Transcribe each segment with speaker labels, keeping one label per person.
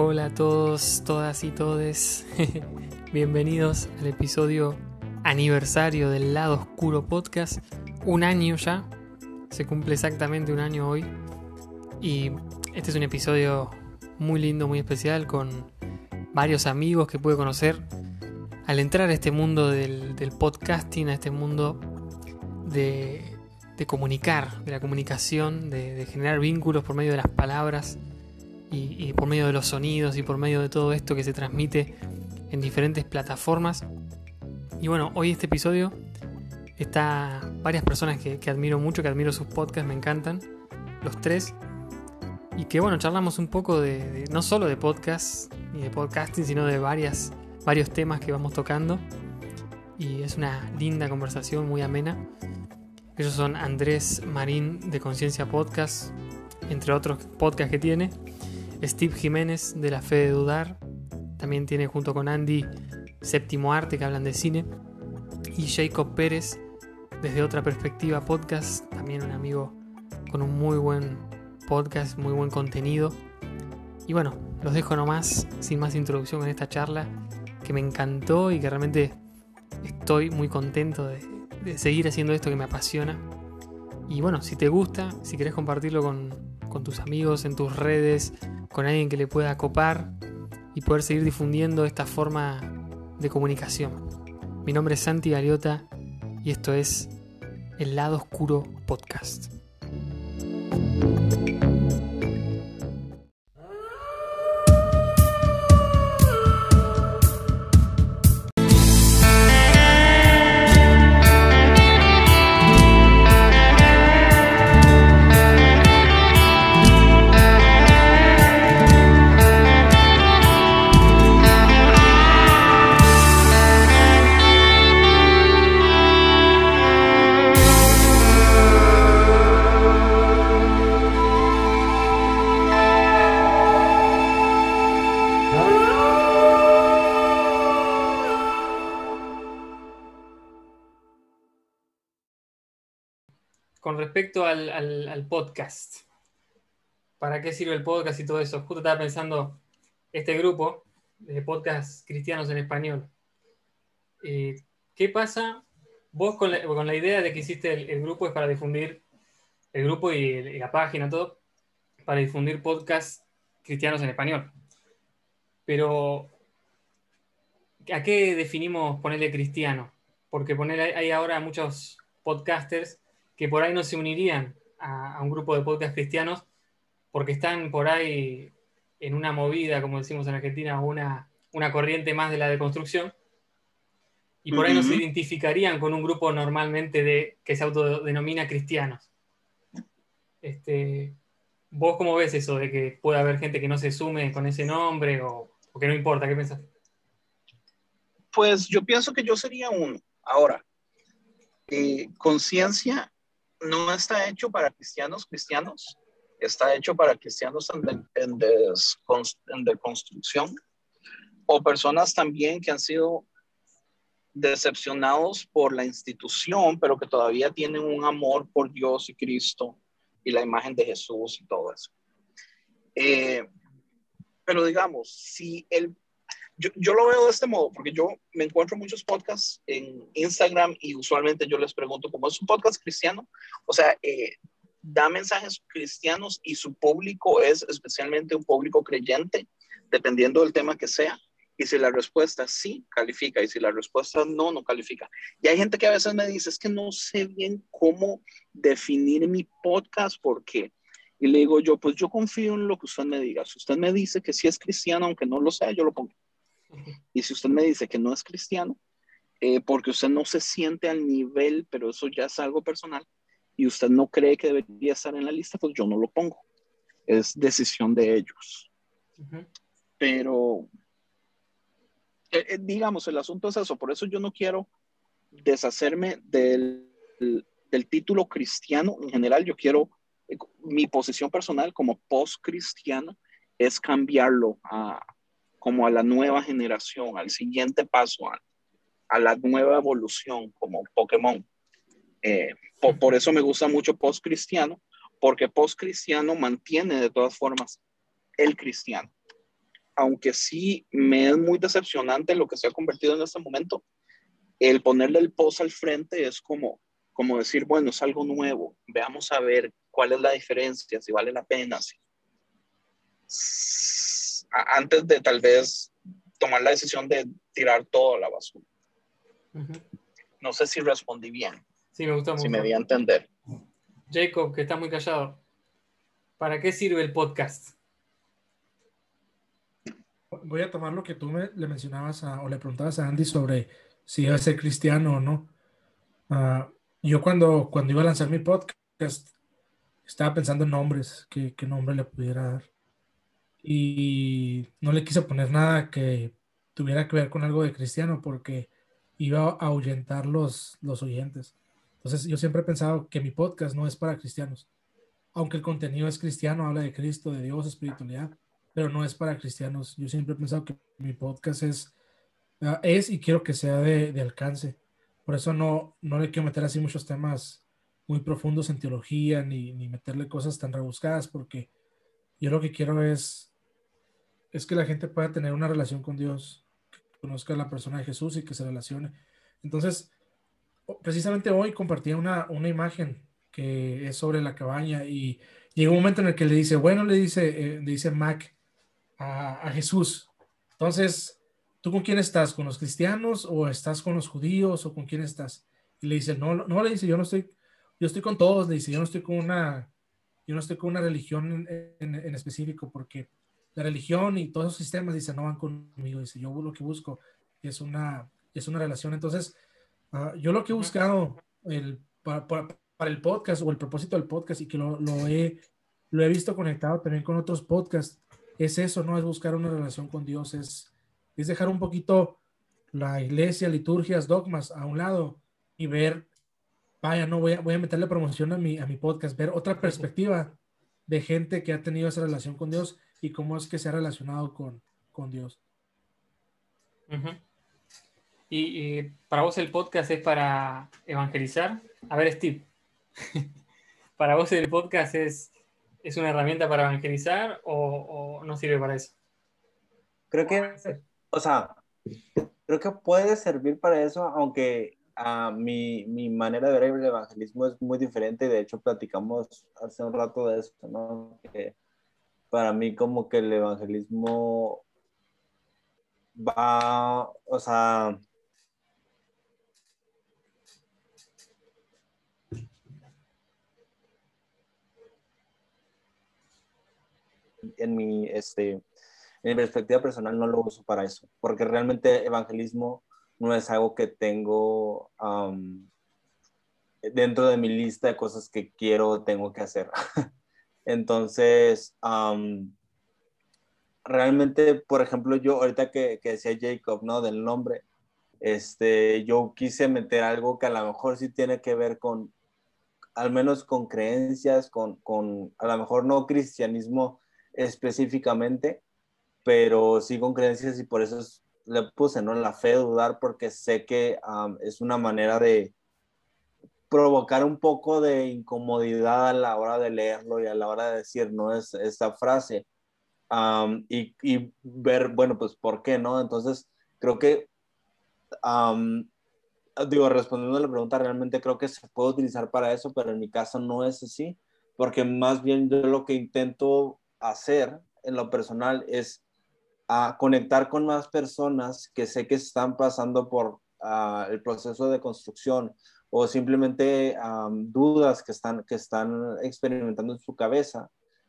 Speaker 1: Hola a todos, todas y todes. Bienvenidos al episodio aniversario del Lado Oscuro Podcast. Un año ya. Se cumple exactamente un año hoy. Y este es un episodio muy lindo, muy especial, con varios amigos que pude conocer al entrar a este mundo del, podcasting, a este mundo de, comunicar, de la comunicación, de generar vínculos por medio de las palabras y, por medio de los sonidos y por medio de todo esto que se transmite en diferentes plataformas. Y bueno, hoy este episodio está varias personas que, admiro mucho, que admiro sus podcasts, me encantan, los tres. Y que bueno, charlamos un poco de, no solo de podcast y de podcasting, sino de varias, varios temas que vamos tocando. Y es una linda conversación, muy amena. Ellos son Andrés Marín de Conciencia Podcast, entre otros podcasts que tiene. Steve Jiménez de La Fe de Dudar. También tiene junto con Andy Séptimo Arte que hablan de cine. Y Jacob Pérez desde otra perspectiva podcast. También un amigo con un muy buen podcast, muy buen contenido. Y bueno, los dejo nomás sin más introducción en esta charla que me encantó y que realmente estoy muy contento de, de seguir haciendo esto que me apasiona. Y bueno, si te gusta, si querés compartirlo con, con tus amigos, en tus redes, con alguien que le pueda copar y poder seguir difundiendo esta forma de comunicación. Mi nombre es Santi Galiota y esto es El lado oscuro podcast. Respecto al, podcast, ¿para qué sirve el podcast y todo eso? Justo estaba pensando este grupo de podcast cristianos en español. Eh, ¿Qué pasa? Vos con la, idea de que hiciste el, grupo es para difundir el grupo y, la página, todo, para difundir podcast cristianos en español. Pero, ¿a qué definimos ponerle cristiano? Porque poner, hay ahora muchos podcasters que por ahí no se unirían a, un grupo de podcast cristianos porque están por ahí en una movida, como decimos en Argentina, una, una corriente más de la deconstrucción, y por ahí no se identificarían con un grupo normalmente de, que se autodenomina cristianos. Este, ¿Vos cómo ves eso de que puede haber gente que no se sume con ese nombre o, que no importa? ¿Qué piensas?
Speaker 2: Pues yo pienso que yo sería uno. Ahora, eh, conciencia no está hecho para cristianos cristianos, está hecho para cristianos en, en, deconstrucción o personas también que han sido decepcionados por la institución, pero que todavía tienen un amor por Dios y Cristo y la imagen de Jesús y todo eso. Eh, pero digamos, si el yo, lo veo de este modo, porque yo me encuentro muchos podcasts en Instagram y usualmente yo les pregunto, ¿cómo es un podcast cristiano? O sea, eh, da mensajes cristianos y su público es especialmente un público creyente, dependiendo del tema que sea. Y si la respuesta sí, califica. Y si la respuesta no, no califica. Y hay gente que a veces me dice, es que no sé bien cómo definir mi podcast, ¿por qué? Y le digo yo, pues yo confío en lo que usted me diga. Si usted me dice que sí es cristiano, aunque no lo sea, yo lo pongo. Y si usted me dice que no es cristiano, eh, porque usted no se siente al nivel, pero eso ya es algo personal, y usted no cree que debería estar en la lista, pues yo no lo pongo. Es decisión de ellos. Pero, eh, eh, digamos, el asunto es eso. Por eso yo no quiero deshacerme del, del título cristiano en general. Yo quiero, mi posición personal como post-cristiano es cambiarlo a, como a la nueva generación, al siguiente paso, a, la nueva evolución como Pokémon. Eh, por, eso me gusta mucho post cristiano, porque post cristiano mantiene de todas formas el cristiano. aunque sí me es muy decepcionante lo que se ha convertido en este momento, el ponerle el post al frente es como, como decir, bueno, es algo nuevo, veamos a ver cuál es la diferencia, si vale la pena, si, antes de tal vez tomar la decisión de tirar todo a la basura. No sé si respondí bien.
Speaker 1: Sí, me gustó
Speaker 2: mucho. Si me di a entender.
Speaker 1: Jacob, que está muy callado. ¿Para qué sirve el podcast?
Speaker 3: Voy a tomar lo que tú le mencionabas o le preguntabas a Andy sobre si iba a ser cristiano o no. Ah, yo cuando, cuando iba a lanzar mi podcast estaba pensando en nombres, qué, qué nombre le pudiera dar y no le quise poner nada que tuviera que ver con algo de cristiano porque iba a ahuyentar los, los oyentes. Entonces yo siempre he pensado que mi podcast no es para cristianos, aunque el contenido es cristiano, habla de Cristo, de Dios, espiritualidad, pero no es para cristianos. Yo siempre he pensado que mi podcast es, ah, es y quiero que sea de, de alcance. Por eso no, no le quiero meter así muchos temas muy profundos en teología ni, ni meterle cosas tan rebuscadas porque yo lo que quiero es es que la gente pueda tener una relación con Dios, que conozca la persona de Jesús y que se relacione. Entonces, precisamente hoy compartí una, una imagen que es sobre la cabaña y llega un momento en el que le dice, bueno, le dice, eh, le dice Mac a, Jesús. Entonces, ¿tú con quién estás? ¿Con los cristianos o estás con los judíos o con quién estás? Y le dice, no, no, le dice, yo no estoy, yo estoy con todos, le dice, yo no estoy con una, yo no estoy con una religión en, en específico porque la religión y todos esos sistemas, dice, no van conmigo, dice, yo lo que busco es una, es una relación. Entonces, ah, yo lo que he buscado el, para, el podcast o el propósito del podcast y que lo, lo, he, lo he visto conectado también con otros podcasts, es eso, ¿no? Es buscar una relación con Dios, es, es dejar un poquito la iglesia, liturgias, dogmas a un lado y ver, vaya, no voy a, voy a meterle promoción a mi, a mi podcast, ver otra perspectiva de gente que ha tenido esa relación con Dios y cómo es que se ha relacionado con, con Dios.
Speaker 1: y, para vos el podcast es para evangelizar. A ver, Steve, ¿para vos el podcast es, es una herramienta para evangelizar o, no sirve para eso?
Speaker 4: Creo que, o sea, creo que puede servir para eso, aunque uh, mi, mi, manera de ver el evangelismo es muy diferente. De hecho, platicamos hace un rato de esto, ¿no? Que, para mí como que el evangelismo va, o sea, en mi, este, en mi perspectiva personal no lo uso para eso, porque realmente evangelismo no es algo que tengo dentro de mi lista de cosas que quiero, tengo que hacer. Entonces, realmente, por ejemplo, yo ahorita que, decía Jacob, ¿no? Del nombre, este, yo quise meter algo que a lo mejor sí tiene que ver con, al menos con creencias, con, con a lo mejor no cristianismo específicamente, pero sí con creencias y por eso le puse, ¿no? La fe de dudar porque sé que es una manera de, provocar un poco de incomodidad a la hora de leerlo y a la hora de decir, ¿no? Es esta frase. y, y, ver, bueno, pues, ¿por qué, no? Entonces, creo que, digo, respondiendo a la pregunta, realmente creo que se puede utilizar para eso, pero en mi caso no es así, porque más bien yo lo que intento hacer en lo personal es a conectar con más personas que sé que están pasando por ah, el proceso de construcción o simplemente dudas que están, que están experimentando en su cabeza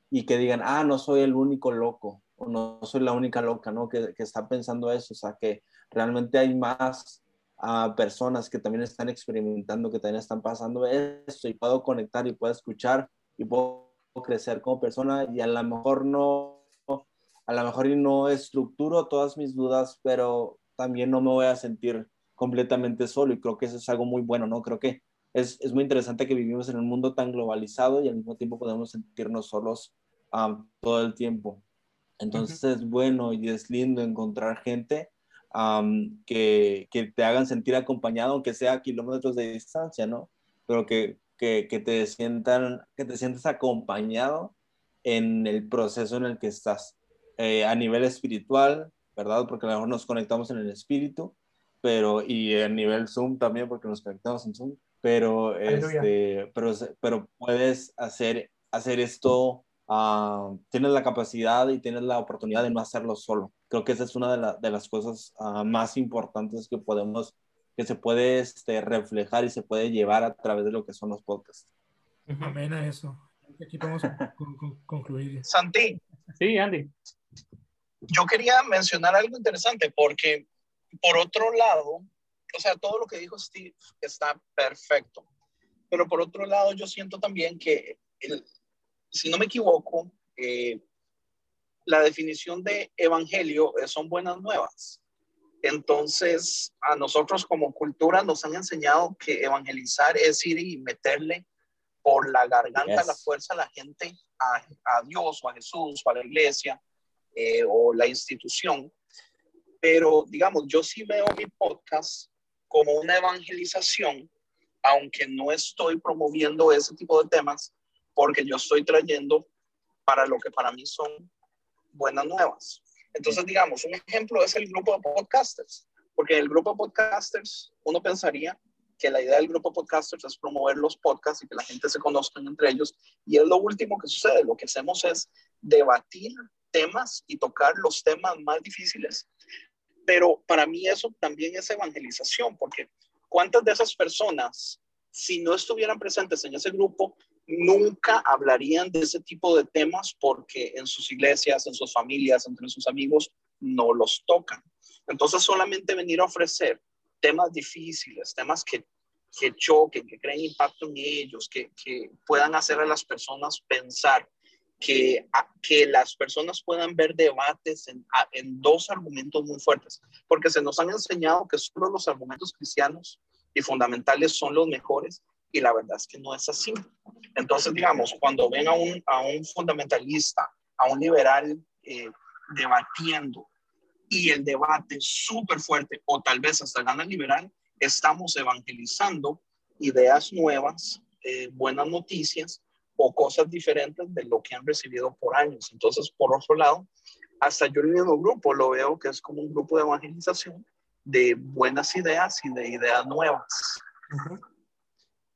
Speaker 4: y que digan, ah, no soy el único loco o no soy la única loca, ¿no? Que, que está pensando eso, o sea, que realmente hay más uh, personas que también están experimentando, que también están pasando esto y puedo conectar y puedo escuchar y puedo crecer como persona y a lo mejor no, a lo mejor no estructuro todas mis dudas, pero también no me voy a sentir completamente solo y creo que eso es algo muy bueno, ¿no? Creo que es, es muy interesante que vivimos en un mundo tan globalizado y al mismo tiempo podemos sentirnos solos todo el tiempo. Entonces es bueno y es lindo encontrar gente que, que, te hagan sentir acompañado, aunque sea a kilómetros de distancia, ¿no? Pero que, que, que, te sientan, que te sientes acompañado en el proceso en el que estás. Eh, a nivel espiritual, ¿verdad? Porque a lo mejor nos conectamos en el espíritu, pero y a nivel Zoom también, porque nos conectamos en Zoom, pero, este, pero, pero puedes hacer, hacer esto, uh, tienes la capacidad y tienes la oportunidad de no hacerlo solo. Creo que esa es una de, de las cosas uh, más importantes que podemos, que se puede este, reflejar y se puede llevar a través de lo que son los podcasts.
Speaker 3: Amén a eso. Aquí podemos concluir.
Speaker 2: Santi.
Speaker 1: Sí, Andy.
Speaker 2: Yo quería mencionar algo interesante porque, por otro lado, o sea, todo lo que dijo Steve está perfecto. Pero por otro lado, yo siento también que, el, si no me equivoco, eh, la definición de evangelio son buenas nuevas. Entonces, a nosotros como cultura nos han enseñado que evangelizar es ir y meterle por la garganta la fuerza a la gente, a, a, Dios o a Jesús o a la iglesia eh, o la institución. Pero, digamos, yo sí veo mi podcast como una evangelización, aunque no estoy promoviendo ese tipo de temas, porque yo estoy trayendo para lo que para mí son buenas nuevas. Entonces, digamos, un ejemplo es el grupo de podcasters, porque el grupo de podcasters uno pensaría que la idea del grupo de podcasters es promover los podcasts y que la gente se conozca entre ellos. Y es lo último que sucede. Lo que hacemos es debatir temas y tocar los temas más difíciles. Pero para mí eso también es evangelización, porque ¿cuántas de esas personas, si no estuvieran presentes en ese grupo, nunca hablarían de ese tipo de temas porque en sus iglesias, en sus familias, entre sus amigos, no los tocan? Entonces solamente venir a ofrecer temas difíciles, temas que, que choquen, que creen impacto en ellos, que, que puedan hacer a las personas pensar, que, que las personas puedan ver debates en, en dos argumentos muy fuertes, porque se nos han enseñado que solo los argumentos cristianos y fundamentales son los mejores y la verdad es que no es así. Entonces, digamos, cuando ven a un, a un fundamentalista, a un liberal eh, debatiendo y el debate súper fuerte, o tal vez hasta gana liberal, estamos evangelizando ideas nuevas, eh, buenas noticias o cosas diferentes de lo que han recibido por años. Entonces, por otro lado, hasta yo el mismo grupo lo veo que es como un grupo de evangelización de buenas ideas y de ideas nuevas.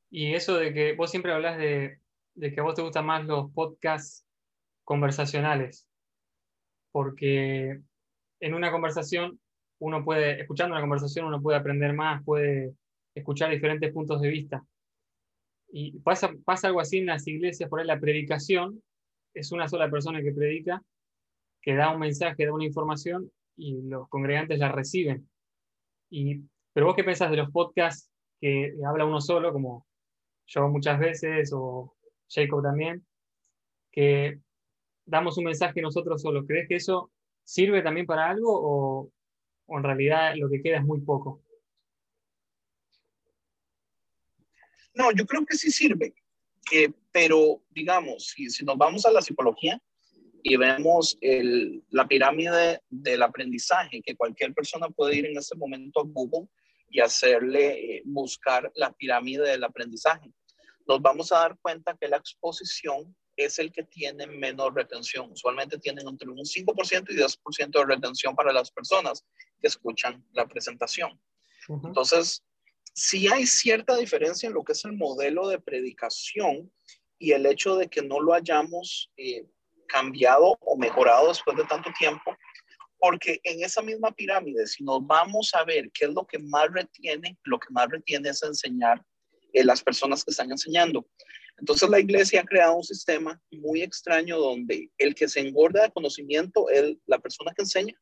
Speaker 1: Y eso de que vos siempre hablas de, de que a vos te gustan más los podcasts conversacionales, porque en una conversación, uno puede, escuchando una conversación, uno puede aprender más, puede escuchar diferentes puntos de vista. Y pasa, pasa algo así en las iglesias, por ahí la predicación es una sola persona que predica, que da un mensaje, da una información y los congregantes la reciben. Y, pero vos qué pensás de los podcasts que habla uno solo, como yo muchas veces o Jacob también, que damos un mensaje nosotros solos. ¿Crees que eso ¿Sirve también para algo o, en realidad lo que queda es muy poco?
Speaker 2: No, yo creo que sí sirve, pero digamos, si, si, nos vamos a la psicología y vemos el, la pirámide del aprendizaje, que cualquier persona puede ir en este momento a Google y hacerle eh, buscar la pirámide del aprendizaje, nos vamos a dar cuenta que la exposición es el que tiene menos retención. Usualmente tienen entre un 5% y 10% de retención para las personas que escuchan la presentación. Entonces, sí hay cierta diferencia en lo que es el modelo de predicación y el hecho de que no lo hayamos eh, cambiado o mejorado después de tanto tiempo, porque en esa misma pirámide, si nos vamos a ver qué es lo que más retiene, lo que más retiene es enseñar eh, las personas que están enseñando. Entonces la iglesia ha creado un sistema muy extraño donde el que se engorda de conocimiento es la persona que enseña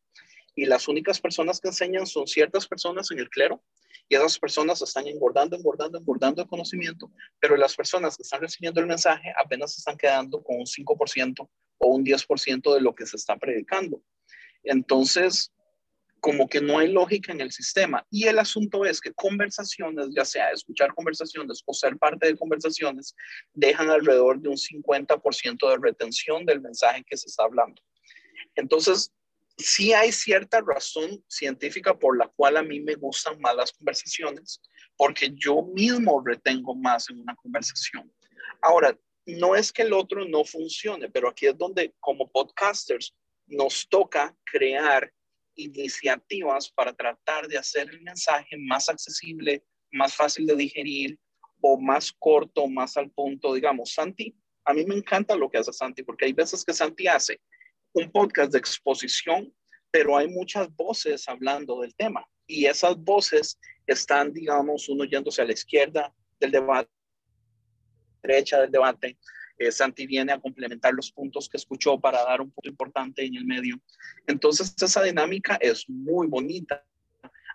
Speaker 2: y las únicas personas que enseñan son ciertas personas en el clero y esas personas están engordando, engordando, engordando de conocimiento, pero las personas que están recibiendo el mensaje apenas están quedando con un 5% o un 10% de lo que se está predicando. Entonces, como que no hay lógica en el sistema. Y el asunto es que conversaciones, ya sea escuchar conversaciones o ser parte de conversaciones, dejan alrededor de un 50% de retención del mensaje que se está hablando. Entonces, sí hay cierta razón científica por la cual a mí me gustan más las conversaciones, porque yo mismo retengo más en una conversación. Ahora, no es que el otro no funcione, pero aquí es donde como podcasters nos toca crear iniciativas para tratar de hacer el mensaje más accesible, más fácil de digerir o más corto, más al punto, digamos, Santi. A mí me encanta lo que hace Santi, porque hay veces que Santi hace un podcast de exposición, pero hay muchas voces hablando del tema y esas voces están, digamos, uno yéndose a la izquierda del debate, derecha del debate. Eh, Santi viene a complementar los puntos que escuchó para dar un punto importante en el medio. Entonces, esa dinámica es muy bonita,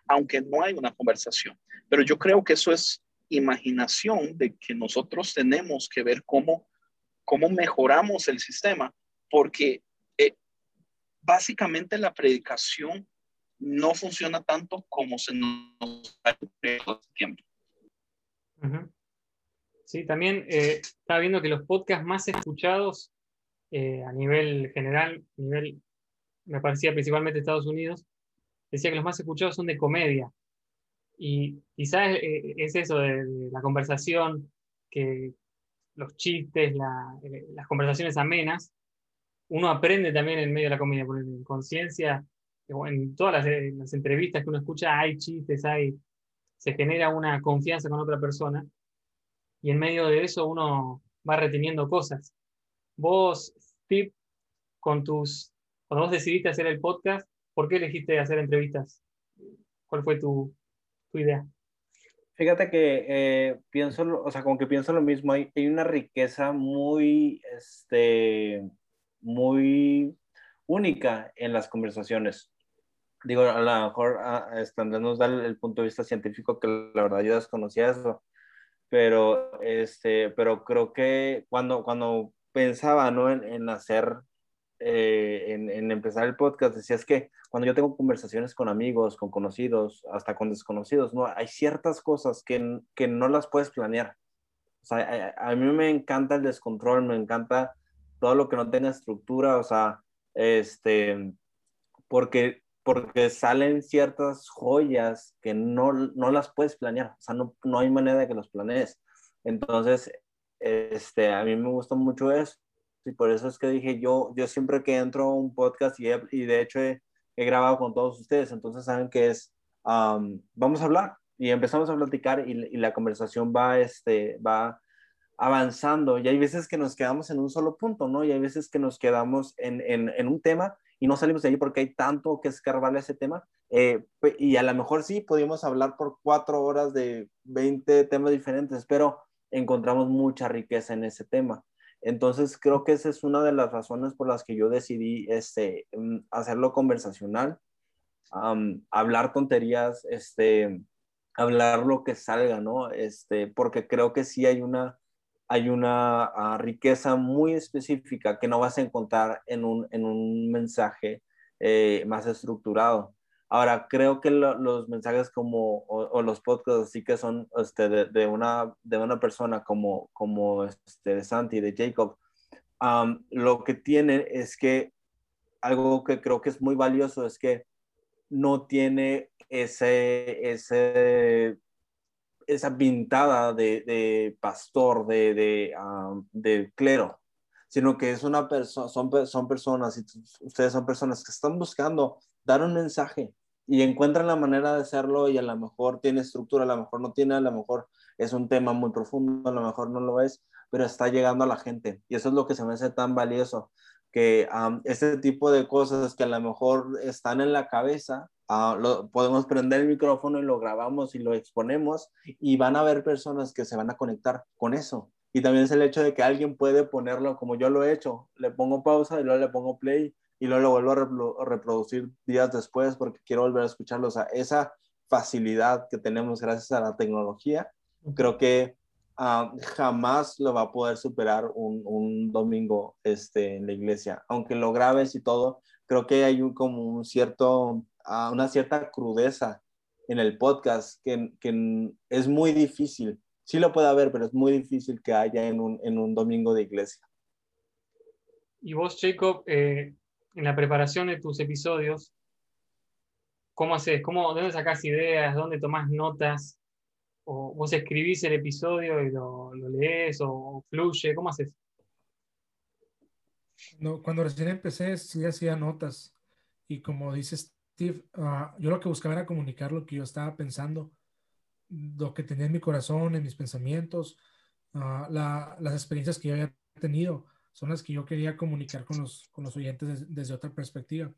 Speaker 2: aunque no hay una conversación. Pero yo creo que eso es imaginación de que nosotros tenemos que ver cómo, cómo mejoramos el sistema, porque básicamente la predicación no funciona tanto como se nos ha tiempo.
Speaker 1: Sí, también eh, estaba viendo que los podcasts más escuchados eh, a nivel general, nivel, me parecía principalmente Estados Unidos, decía que los más escuchados son de comedia. Y quizás eh, es eso de, la conversación, que los chistes, las conversaciones amenas, uno aprende también en medio de la comedia, porque en conciencia, en todas las, entrevistas que uno escucha, hay chistes, hay, se genera una confianza con otra persona, y en medio de eso uno va reteniendo cosas. Vos, Steve, con tus, cuando vos decidiste hacer el podcast, ¿por qué elegiste hacer entrevistas? ¿Cuál fue tu, tu idea?
Speaker 4: Fíjate que eh, pienso, o sea, como que pienso lo mismo, hay, hay una riqueza muy, este, muy única en las conversaciones. Digo, a lo mejor ah, este, nos da el, punto de vista científico que la verdad yo desconocía eso, pero, este, pero creo que cuando, cuando pensaba ¿no? en, hacer, eh, en, en, empezar el podcast, decía es que cuando yo tengo conversaciones con amigos, con conocidos, hasta con desconocidos, ¿no? hay ciertas cosas que, que no las puedes planear. O sea, a, a mí me encanta el descontrol, me encanta todo lo que no tenga estructura, o sea, este, porque, porque salen ciertas joyas que no, no las puedes planear, o sea, no, no hay manera de que los planees. Entonces, este, a mí me gusta mucho eso y por eso es que dije, yo, yo siempre que entro a un podcast y, y de hecho he, grabado con todos ustedes, entonces saben que es, vamos a hablar y empezamos a platicar y, y, la conversación va, este, va, avanzando y hay veces que nos quedamos en un solo punto, ¿no? Y hay veces que nos quedamos en, en, un tema y no salimos de ahí porque hay tanto que escarbarle ese tema. Eh, y a lo mejor sí, podríamos hablar por cuatro horas de 20 temas diferentes, pero encontramos mucha riqueza en ese tema. Entonces, creo que esa es una de las razones por las que yo decidí este, mm, hacerlo conversacional, hablar tonterías, este, hablar lo que salga, ¿no? Este, porque creo que sí hay una, hay una ah, riqueza muy específica que no vas a encontrar en un, en un mensaje eh, más estructurado. Ahora, creo que los mensajes como, o, los podcasts así que son este, de, una, de una persona como, como este, de Santi, de Jacob, lo que tiene es que algo que creo que es muy valioso es que no tiene ese, ese esa pintada de, pastor, de, de, clero, sino que es una persona, son, son personas, ustedes son personas que están buscando dar un mensaje y encuentran la manera de hacerlo y a lo mejor tiene estructura, a lo mejor no tiene, a lo mejor es un tema muy profundo, a lo mejor no lo es, pero está llegando a la gente y eso es lo que se me hace tan valioso, que este tipo de cosas que a lo mejor están en la cabeza, Ah, podemos prender el micrófono y lo grabamos y lo exponemos y van a haber personas que se van a conectar con eso. Y también es el hecho de que alguien puede ponerlo como yo lo he hecho, le pongo pausa y luego le pongo play y luego lo vuelvo a, reproducir días después porque quiero volver a escucharlo. O sea, esa facilidad que tenemos gracias a la tecnología, creo que ah, jamás lo va a poder superar un, un, domingo este, en la iglesia. Aunque lo grabes y todo, creo que hay un, como un cierto a una cierta crudeza en el podcast que, que, es muy difícil. Sí lo puede haber, pero es muy difícil que haya en un, en un domingo de iglesia.
Speaker 1: Y vos, Jacob, eh, en la preparación de tus episodios, ¿cómo haces? ¿Cómo, ¿Dónde sacas ideas? ¿Dónde tomás notas? ¿O vos escribís el episodio y lo, lo lees o fluye? ¿Cómo haces?
Speaker 3: No, cuando recién empecé, sí hacía notas. Y como dice Steve, ah, yo lo que buscaba era comunicar lo que yo estaba pensando, lo que tenía en mi corazón, en mis pensamientos, ah, las experiencias que yo había tenido, son las que yo quería comunicar con los, con los oyentes desde otra perspectiva.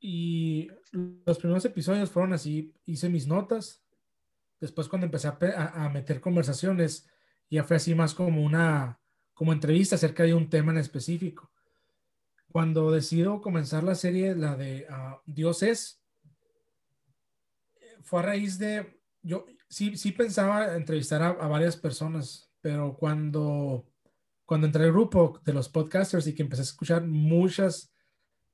Speaker 3: Y los primeros episodios fueron así, hice mis notas. Después cuando empecé a, a meter conversaciones, ya fue así más como una, como entrevista acerca de un tema en específico. Cuando decido comenzar la serie, la de uh, Dios es, fue a raíz de, yo sí, sí pensaba entrevistar a, varias personas, pero cuando, cuando entré al grupo de los podcasters y que empecé a escuchar muchas,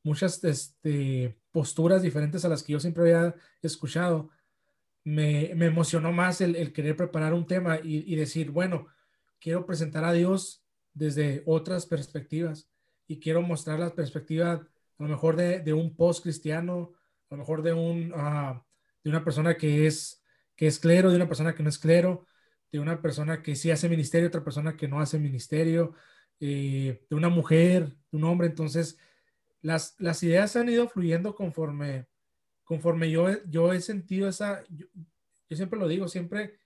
Speaker 3: muchas este, posturas diferentes a las que yo siempre había escuchado, me, me emocionó más el, el, querer preparar un tema y, y decir, bueno, quiero presentar a Dios desde otras perspectivas y quiero mostrar la perspectiva a lo mejor de, un post cristiano, a lo mejor de, un, ah, de una persona que es, que es clero, de una persona que no es clero, de una persona que sí hace ministerio, otra persona que no hace ministerio, eh, de una mujer, de un hombre. Entonces, las, las ideas han ido fluyendo conforme, conforme yo, yo he sentido esa, yo siempre lo digo, siempre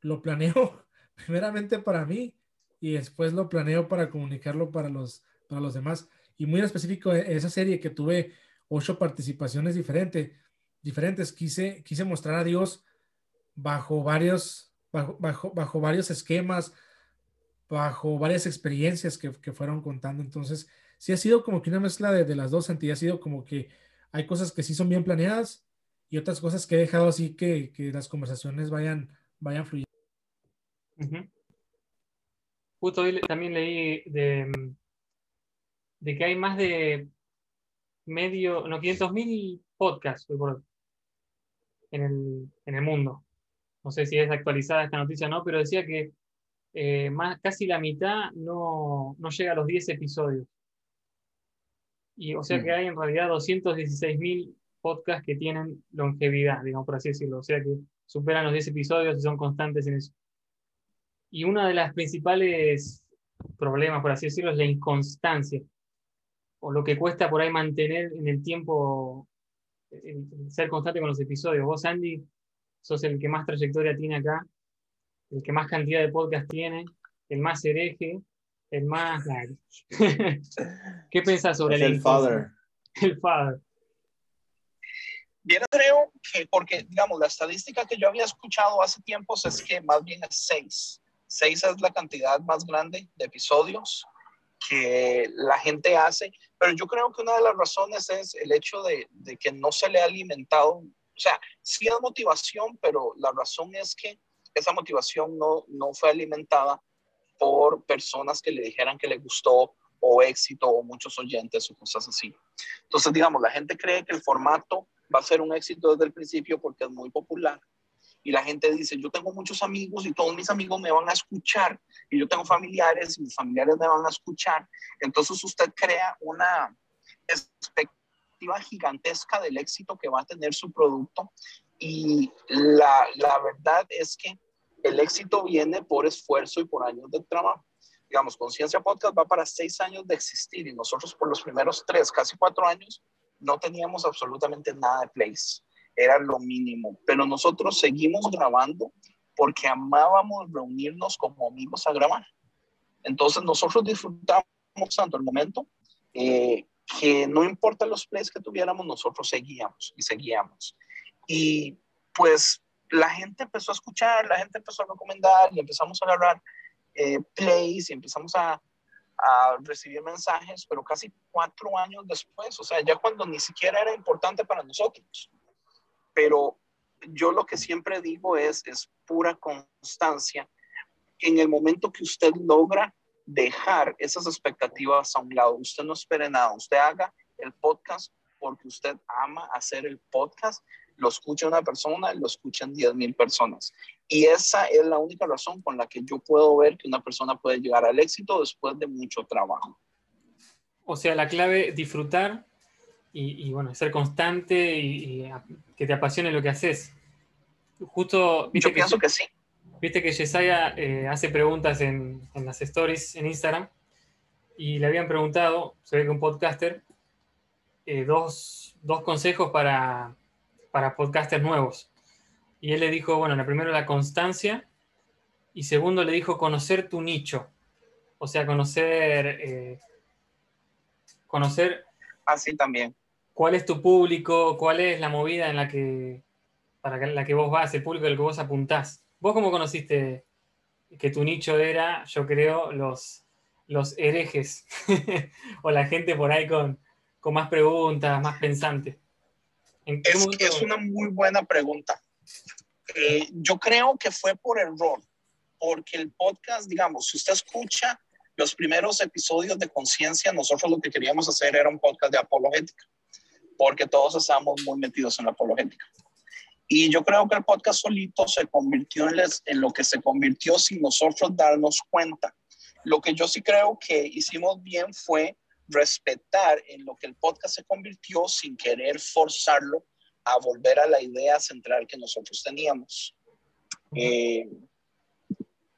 Speaker 3: lo planeo primeramente para mí y después lo planeo para comunicarlo para los, para los demás. Y muy específico, en esa serie que tuve ocho participaciones diferentes, diferentes quise, quise mostrar a Dios bajo varios, bajo, bajo, bajo varios esquemas, bajo varias experiencias que, que, fueron contando. Entonces, sí ha sido como que una mezcla de, de las dos, Santi, ha sido como que hay cosas que sí son bien planeadas y otras cosas que he dejado así que, que las conversaciones vayan, vayan fluyendo.
Speaker 1: Justo hoy también leí de, de que hay más de medio, no, 500.000 podcasts en el, en el mundo. No sé si es actualizada esta noticia o no, pero decía que eh, más, casi la mitad no, no, llega a los 10 episodios. Y o sea que mm. hay en realidad 216.000 podcasts que tienen longevidad, digamos por así decirlo. O sea que superan los 10 episodios y son constantes en eso. Y uno de los principales problemas, por así decirlo, es la inconstancia, o lo que cuesta por ahí mantener en el tiempo, ser constante con los episodios. Vos, Andy, sos el que más trayectoria tiene acá, el que más cantidad de podcast tiene, el más hereje, el más... ¿Qué pensás sobre
Speaker 4: el, el father?
Speaker 1: El father.
Speaker 2: Yo creo que, porque, digamos, la estadística que yo había escuchado hace tiempos es que más bien es seis. Seis es la cantidad más grande de episodios que la gente hace, pero yo creo que una de las razones es el hecho de, que no se le ha alimentado, o sea, sí es motivación, pero la razón es que esa motivación no, no fue alimentada por personas que le dijeran que le gustó o éxito o muchos oyentes o cosas así. Entonces, digamos, la gente cree que el formato va a ser un éxito desde el principio porque es muy popular, y la gente dice, yo tengo muchos amigos y todos mis amigos me van a escuchar y yo tengo familiares y mis familiares me van a escuchar. Entonces usted crea una expectativa gigantesca del éxito que va a tener su producto y la, la verdad es que el éxito viene por esfuerzo y por años de trabajo. Digamos, Conciencia Podcast va para seis años de existir y nosotros por los primeros tres, casi cuatro años, no teníamos absolutamente nada de plays era lo mínimo. Pero nosotros seguimos grabando porque amábamos reunirnos como amigos a grabar. Entonces nosotros disfrutamos tanto el momento eh, que no importa los plays que tuviéramos, nosotros seguíamos y seguíamos. Y pues la gente empezó a escuchar, la gente empezó a recomendar y empezamos a agarrar eh, plays y empezamos a, a recibir mensajes, pero casi cuatro años después, o sea, ya cuando ni siquiera era importante para nosotros pero yo lo que siempre digo es, es pura constancia. En el momento que usted logra dejar esas expectativas a un lado, usted no espere nada, usted haga el podcast porque usted ama hacer el podcast, lo escucha una persona, lo escuchan 10 mil personas. Y esa es la única razón con la que yo puedo ver que una persona puede llegar al éxito después de mucho trabajo.
Speaker 1: O sea, la clave, disfrutar y, bueno, ser constante y, que te apasione lo que haces. Justo,
Speaker 2: ¿viste Yo pienso que, sí.
Speaker 1: Viste que Yesaya eh, hace preguntas en, en, las stories en Instagram y le habían preguntado, se ve que un podcaster, eh, dos, dos, consejos para, para podcasters nuevos. Y él le dijo, bueno, la primero la constancia y segundo le dijo conocer tu nicho. O sea, conocer, eh, conocer...
Speaker 2: Así también.
Speaker 1: ¿Cuál es tu público? ¿Cuál es la movida en la que, para la que vos vas, el público del que vos apuntás? ¿Vos cómo conociste que tu nicho era, yo creo, los, los herejes o la gente por ahí con, con más preguntas, más pensante?
Speaker 2: Es, es, una muy buena pregunta. Eh, yo creo que fue por error, porque el podcast, digamos, si usted escucha los primeros episodios de Conciencia, nosotros lo que queríamos hacer era un podcast de apologética, porque todos estábamos muy metidos en la apologética. Y yo creo que el podcast solito se convirtió en, en lo que se convirtió sin nosotros darnos cuenta. Lo que yo sí creo que hicimos bien fue respetar en lo que el podcast se convirtió sin querer forzarlo a volver a la idea central que nosotros teníamos. Eh,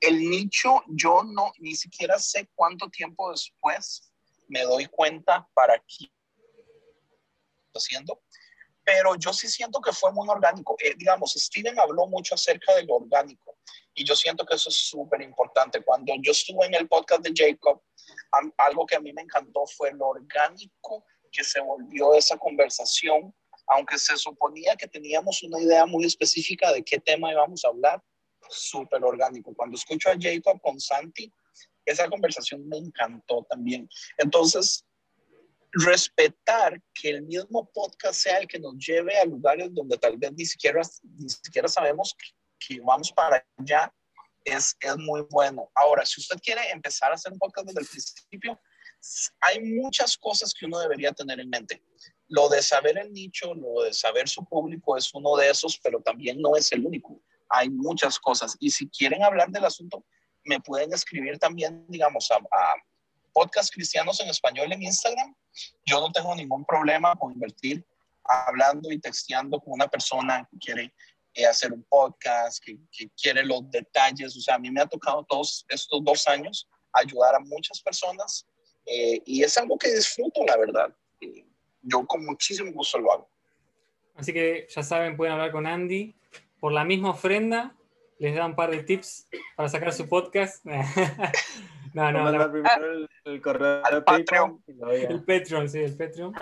Speaker 2: el nicho, yo no, ni siquiera sé cuánto tiempo después me doy cuenta para qué haciendo, pero yo sí siento que fue muy orgánico. Eh, digamos, Steven habló mucho acerca de lo orgánico y yo siento que eso es súper importante. Cuando yo estuve en el podcast de Jacob, algo que a mí me encantó fue lo orgánico que se volvió esa conversación, aunque se suponía que teníamos una idea muy específica de qué tema íbamos a hablar, súper orgánico. Cuando escucho a Jacob con Santi, esa conversación me encantó también. Entonces, respetar que el mismo podcast sea el que nos lleve a lugares donde tal vez ni siquiera, ni siquiera sabemos que, vamos para allá es, es muy bueno. Ahora, si usted quiere empezar a hacer un podcast desde el principio, hay muchas cosas que uno debería tener en mente. Lo de saber el nicho, lo de saber su público es uno de esos, pero también no es el único. Hay muchas cosas. Y si quieren hablar del asunto, me pueden escribir también, digamos, a, a podcast cristianos en español en Instagram. Yo no tengo ningún problema con invertir hablando y texteando con una persona que quiere eh, hacer un podcast, que, quiere los detalles. O sea, a mí me ha tocado todos estos dos años ayudar a muchas personas eh, y es algo que disfruto, la verdad. yo con muchísimo gusto lo hago.
Speaker 1: Así que ya saben, pueden hablar con Andy por la misma ofrenda. Les da un par de tips para sacar su podcast.
Speaker 4: No, no, no. primero el, correo al
Speaker 1: Patreon. El Patreon, sí, el Patreon.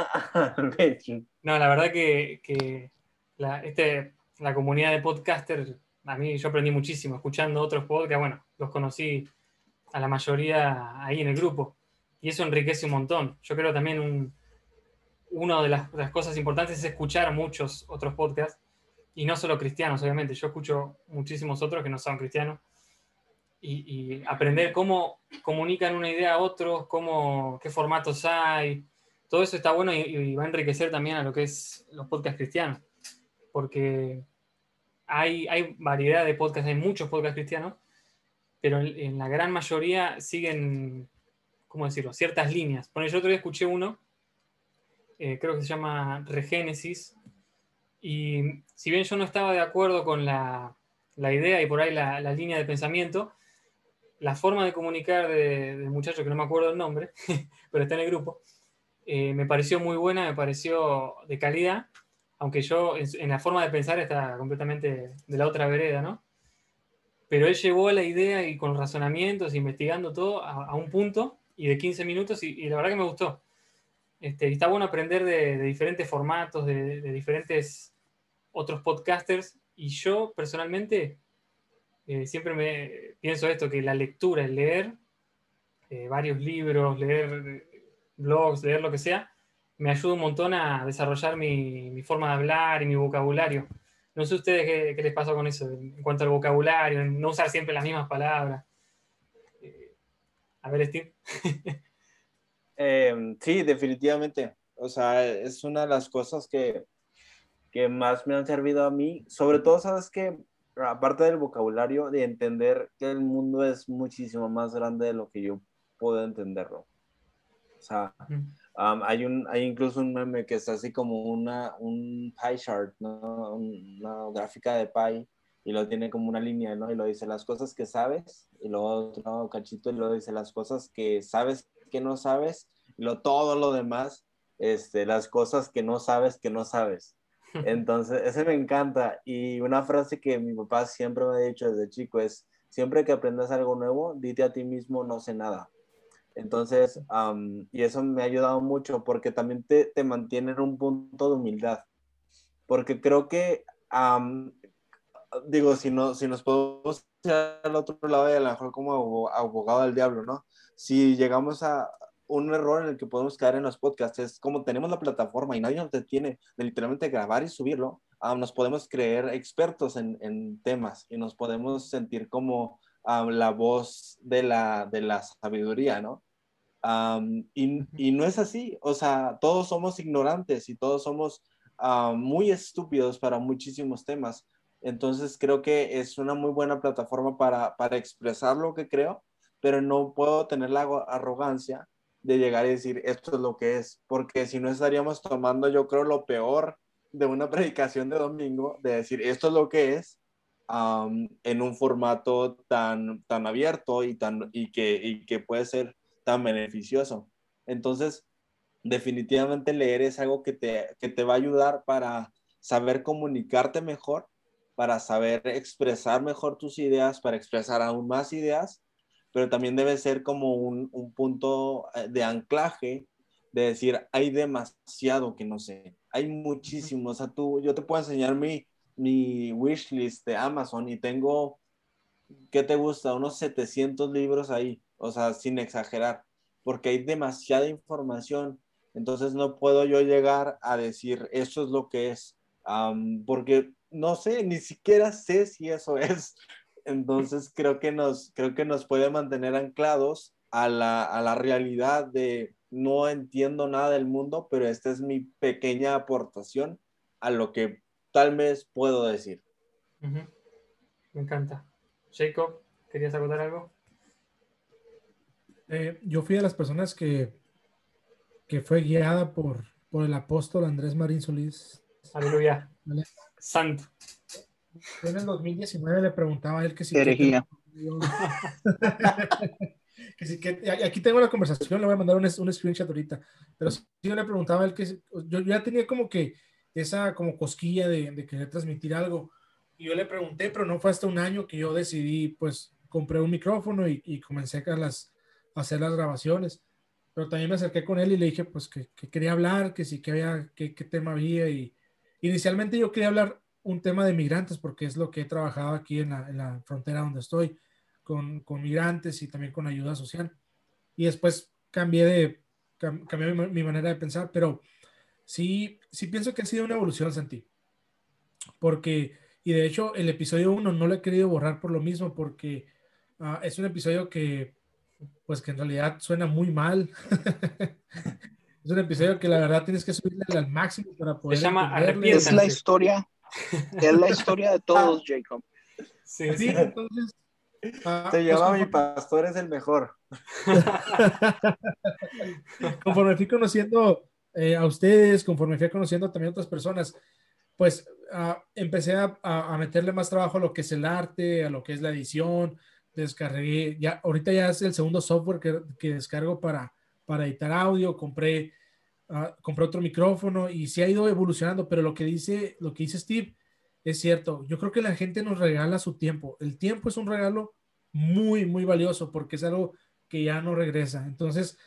Speaker 1: No, la verdad que, que la, este, la comunidad de podcasters, a mí yo aprendí muchísimo escuchando otros podcasts. Bueno, los conocí a la mayoría ahí en el grupo. Y eso enriquece un montón. Yo creo también un, una de las, las cosas importantes es escuchar muchos otros podcasts. Y no solo cristianos, obviamente. Yo escucho muchísimos otros que no son cristianos y, aprender cómo comunican una idea a otros, cómo, qué formatos hay. Todo eso está bueno y, va a enriquecer también a lo que es los podcasts cristianos. Porque hay, variedad de podcasts, hay muchos podcasts cristianos, pero en, la gran mayoría siguen, ¿cómo decirlo?, ciertas líneas. Por yo otro día escuché uno, eh, creo que se llama Regénesis, y si bien yo no estaba de acuerdo con la, idea y por ahí la, línea de pensamiento, la forma de comunicar del muchacho, que no me acuerdo el nombre, pero está en el grupo, eh, me pareció muy buena, me pareció de calidad, aunque yo en, la forma de pensar está completamente de la otra vereda, ¿no? Pero él llevó la idea y con razonamientos, investigando todo a, un punto y de 15 minutos y, la verdad que me gustó. Este, y está bueno aprender de, diferentes formatos, de, de diferentes otros podcasters y yo personalmente eh, siempre me pienso esto, que la lectura, el leer eh, varios libros, leer blogs, leer lo que sea, me ayuda un montón a desarrollar mi, forma de hablar y mi vocabulario. No sé ustedes qué, les pasa con eso, en cuanto al vocabulario, no usar siempre las mismas palabras. Eh, a ver, Steve.
Speaker 4: Em, sí, definitivamente. O sea, es una de las cosas que, que más me han servido a mí. Sobre todo, sabes que aparte del vocabulario, de entender que el mundo es muchísimo más grande de lo que yo puedo entenderlo. O sea, hay, un, hay incluso un meme que está así como una, un pie chart, ¿no? Una gráfica de pie y lo tiene como una línea, ¿no? Y lo dice las cosas que sabes y luego otro cachito y lo dice las cosas que sabes que no sabes, lo, todo lo demás, este, las cosas que no sabes que no sabes. Entonces, ese me encanta. Y una frase que mi papá siempre me ha dicho desde chico es, siempre que aprendas algo nuevo, dite a ti mismo, no sé nada. Entonces, y eso me ha ayudado mucho porque también te, te mantiene en un punto de humildad. Porque creo que, digo, si, no, si nos podemos ir al otro lado y a lo mejor como abogado del diablo, ¿no? Si llegamos a un error en el que podemos caer en los podcasts es como tenemos la plataforma y nadie nos detiene de literalmente grabar y subirlo, nos podemos creer expertos en, en, temas y nos podemos sentir como la voz de la, de la sabiduría, ¿no? y, y, no es así, o sea, todos somos ignorantes y todos somos muy estúpidos para muchísimos temas. Entonces creo que es una muy buena plataforma para, para expresar lo que creo, pero no puedo tener la arrogancia de llegar y decir esto es lo que es, porque si no estaríamos tomando yo creo lo peor de una predicación de domingo, de decir esto es lo que es, en un formato tan, tan abierto y, tan, y, que, y que puede ser tan beneficioso. Entonces, definitivamente leer es algo que te, que te va a ayudar para saber comunicarte mejor, para saber expresar mejor tus ideas, para expresar aún más ideas, pero también debe ser como un, un punto eh, de anclaje de decir, hay demasiado que no sé, hay muchísimo, o sea, tú, yo te puedo enseñar mi, mi wishlist de Amazon y tengo, ¿qué te gusta? Unos 700 libros ahí, o sea, sin exagerar, porque hay demasiada información. Entonces no puedo yo llegar a decir, eso es lo que es, porque no sé, ni siquiera sé si eso es. Entonces creo que nos, creo que nos puede mantener anclados a la, a la realidad de no entiendo nada del mundo, pero esta es mi pequeña aportación a lo que tal vez puedo decir.
Speaker 1: Me encanta. Jacob, ¿querías acotar algo?
Speaker 3: Eh, yo fui de las personas que, que fue guiada por, por el apóstol Andrés Marín Solís.
Speaker 1: Aleluya. Santo.
Speaker 3: en el 2019 le preguntaba a él que si...
Speaker 2: Herejía.
Speaker 3: Que, si, que, aquí tengo la conversación, le voy a mandar un, un screenshot ahorita, pero si yo le preguntaba a él que yo ya tenía como que esa como cosquilla de, querer transmitir algo, y yo le pregunté, pero no fue hasta un año que yo decidí, pues compré un micrófono y, y comencé a las, hacer las grabaciones. Pero también me acerqué con él y le dije, pues, que, quería hablar, que sí, que había, qué tema había. Y inicialmente yo quería hablar un tema de migrantes, porque es lo que he trabajado aquí en la, en la frontera donde estoy, con, con, migrantes y también con ayuda social. Y después cambié de, cambié mi, manera de pensar, pero sí, sí pienso que ha sido una evolución, Santi. Porque, y de hecho, el episodio 1 no lo he querido borrar por lo mismo, porque uh, es un episodio que pues que en realidad suena muy mal. es un episodio que la verdad tienes que subirle al máximo para poder.
Speaker 1: Se llama
Speaker 2: Es la historia, es la historia de todos, Jacob.
Speaker 3: Sí, sí entonces.
Speaker 4: Ah, Te llama pues, mi pastor, es el mejor.
Speaker 3: conforme fui conociendo eh, a ustedes, conforme fui conociendo también otras personas, pues ah, empecé a, a, meterle más trabajo a lo que es el arte, a lo que es la edición, descargué, ya, ahorita ya es el segundo software que, que descargo para, para editar audio, compré, uh, compré otro micrófono y sí ha ido evolucionando, pero lo que dice, lo que dice Steve es cierto. Yo creo que la gente nos regala su tiempo. El tiempo es un regalo muy, muy valioso porque es algo que ya no regresa. Entonces,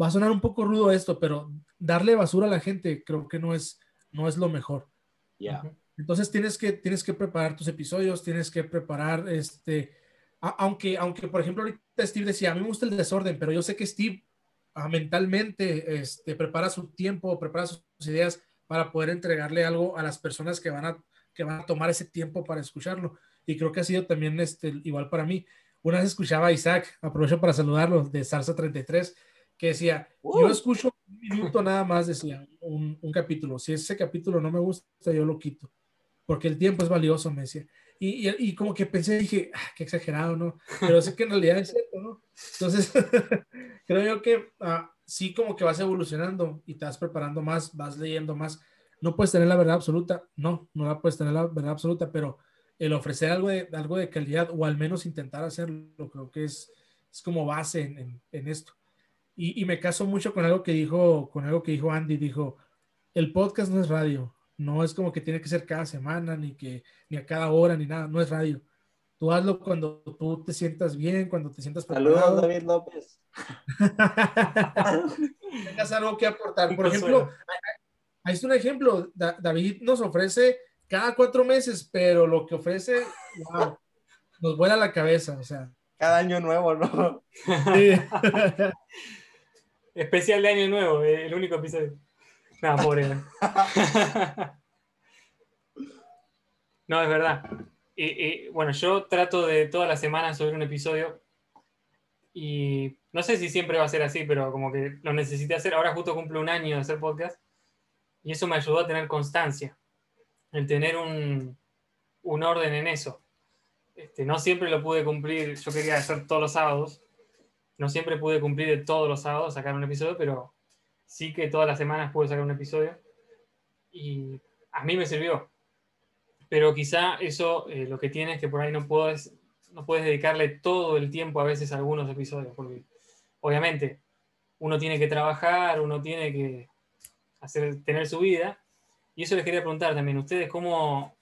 Speaker 3: va a sonar un poco rudo esto, pero darle basura a la gente creo que no es, no es lo mejor.
Speaker 4: Ya.
Speaker 3: Entonces tienes que, tienes que preparar tus episodios, tienes que preparar, este, aunque, aunque por ejemplo ahorita Steve decía, a mí me gusta el desorden, pero yo sé que Steve ah, mentalmente este, prepara su tiempo, prepara sus ideas para poder entregarle algo a las personas que van a, que van a tomar ese tiempo para escucharlo. Y creo que ha sido también este, igual para mí. Una vez escuchaba a Isaac, aprovecho para saludarlo, de Salsa 33, que decía, yo escucho un minuto nada más, decía, un, un capítulo. Si ese capítulo no me gusta, yo lo quito porque el tiempo es valioso, me decía. Y, y, como que pensé, dije, ah, qué exagerado, ¿no? Pero sé que en realidad es cierto, ¿no? Entonces, creo yo que ah, sí como que vas evolucionando y te vas preparando más, vas leyendo más. No puedes tener la verdad absoluta, no, no la puedes tener la verdad absoluta, pero el ofrecer algo de, algo de calidad o al menos intentar hacerlo, creo que es, es como base en, en, esto. Y, y, me caso mucho con algo que dijo, con algo que dijo Andy, dijo, el podcast no es radio, no es como que tiene que ser cada semana, ni que, ni a cada hora, ni nada, no es radio. Tú hazlo cuando tú te sientas bien, cuando te sientas
Speaker 4: preparado. Saludos, David López.
Speaker 3: Tengas algo que aportar. Por ejemplo, ahí es un ejemplo. David nos ofrece cada cuatro meses, pero lo que ofrece, wow, nos vuela la cabeza, o sea.
Speaker 4: Cada año nuevo, ¿no?
Speaker 1: Especial de año nuevo, eh, el único episodio. No, pobre. no, es verdad. Y, bueno, yo trato de todas las semanas subir un episodio y no sé si siempre va a ser así, pero como que lo necesité hacer. Ahora justo cumple un año de hacer podcast y eso me ayudó a tener constancia, en tener un, un orden en eso. Este, no siempre lo pude cumplir, yo quería hacer todos los sábados, no siempre pude cumplir todos los sábados sacar un episodio, pero sí que todas las semanas pude sacar un episodio y a mí me sirvió. Pero quizá eso eh, lo que tiene es que por ahí no puedes, no puedes dedicarle todo el tiempo a veces a algunos episodios, porque obviamente uno tiene que trabajar, uno tiene que hacer, tener su vida. Y eso les quería preguntar también, ustedes cómo,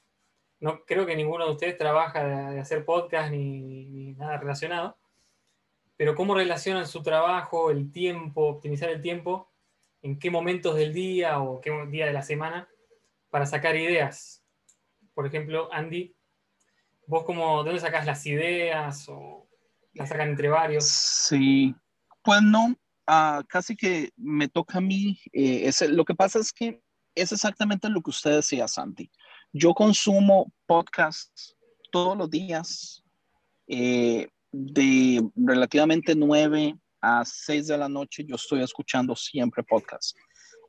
Speaker 1: no creo que ninguno de ustedes trabaja de, hacer podcast ni, ni, nada relacionado, pero cómo relacionan su trabajo, el tiempo, optimizar el tiempo en qué momentos del día o qué día de la semana para sacar ideas. Por ejemplo, Andy, vos cómo, ¿de dónde sacas las ideas o las sacan entre varios?
Speaker 2: Sí, pues no, ah, casi que me toca a mí. Eh, lo que pasa es que es exactamente lo que usted decía, Santi. Yo consumo podcasts todos los días eh, de relativamente nueve a 6 de la noche yo estoy escuchando siempre podcast.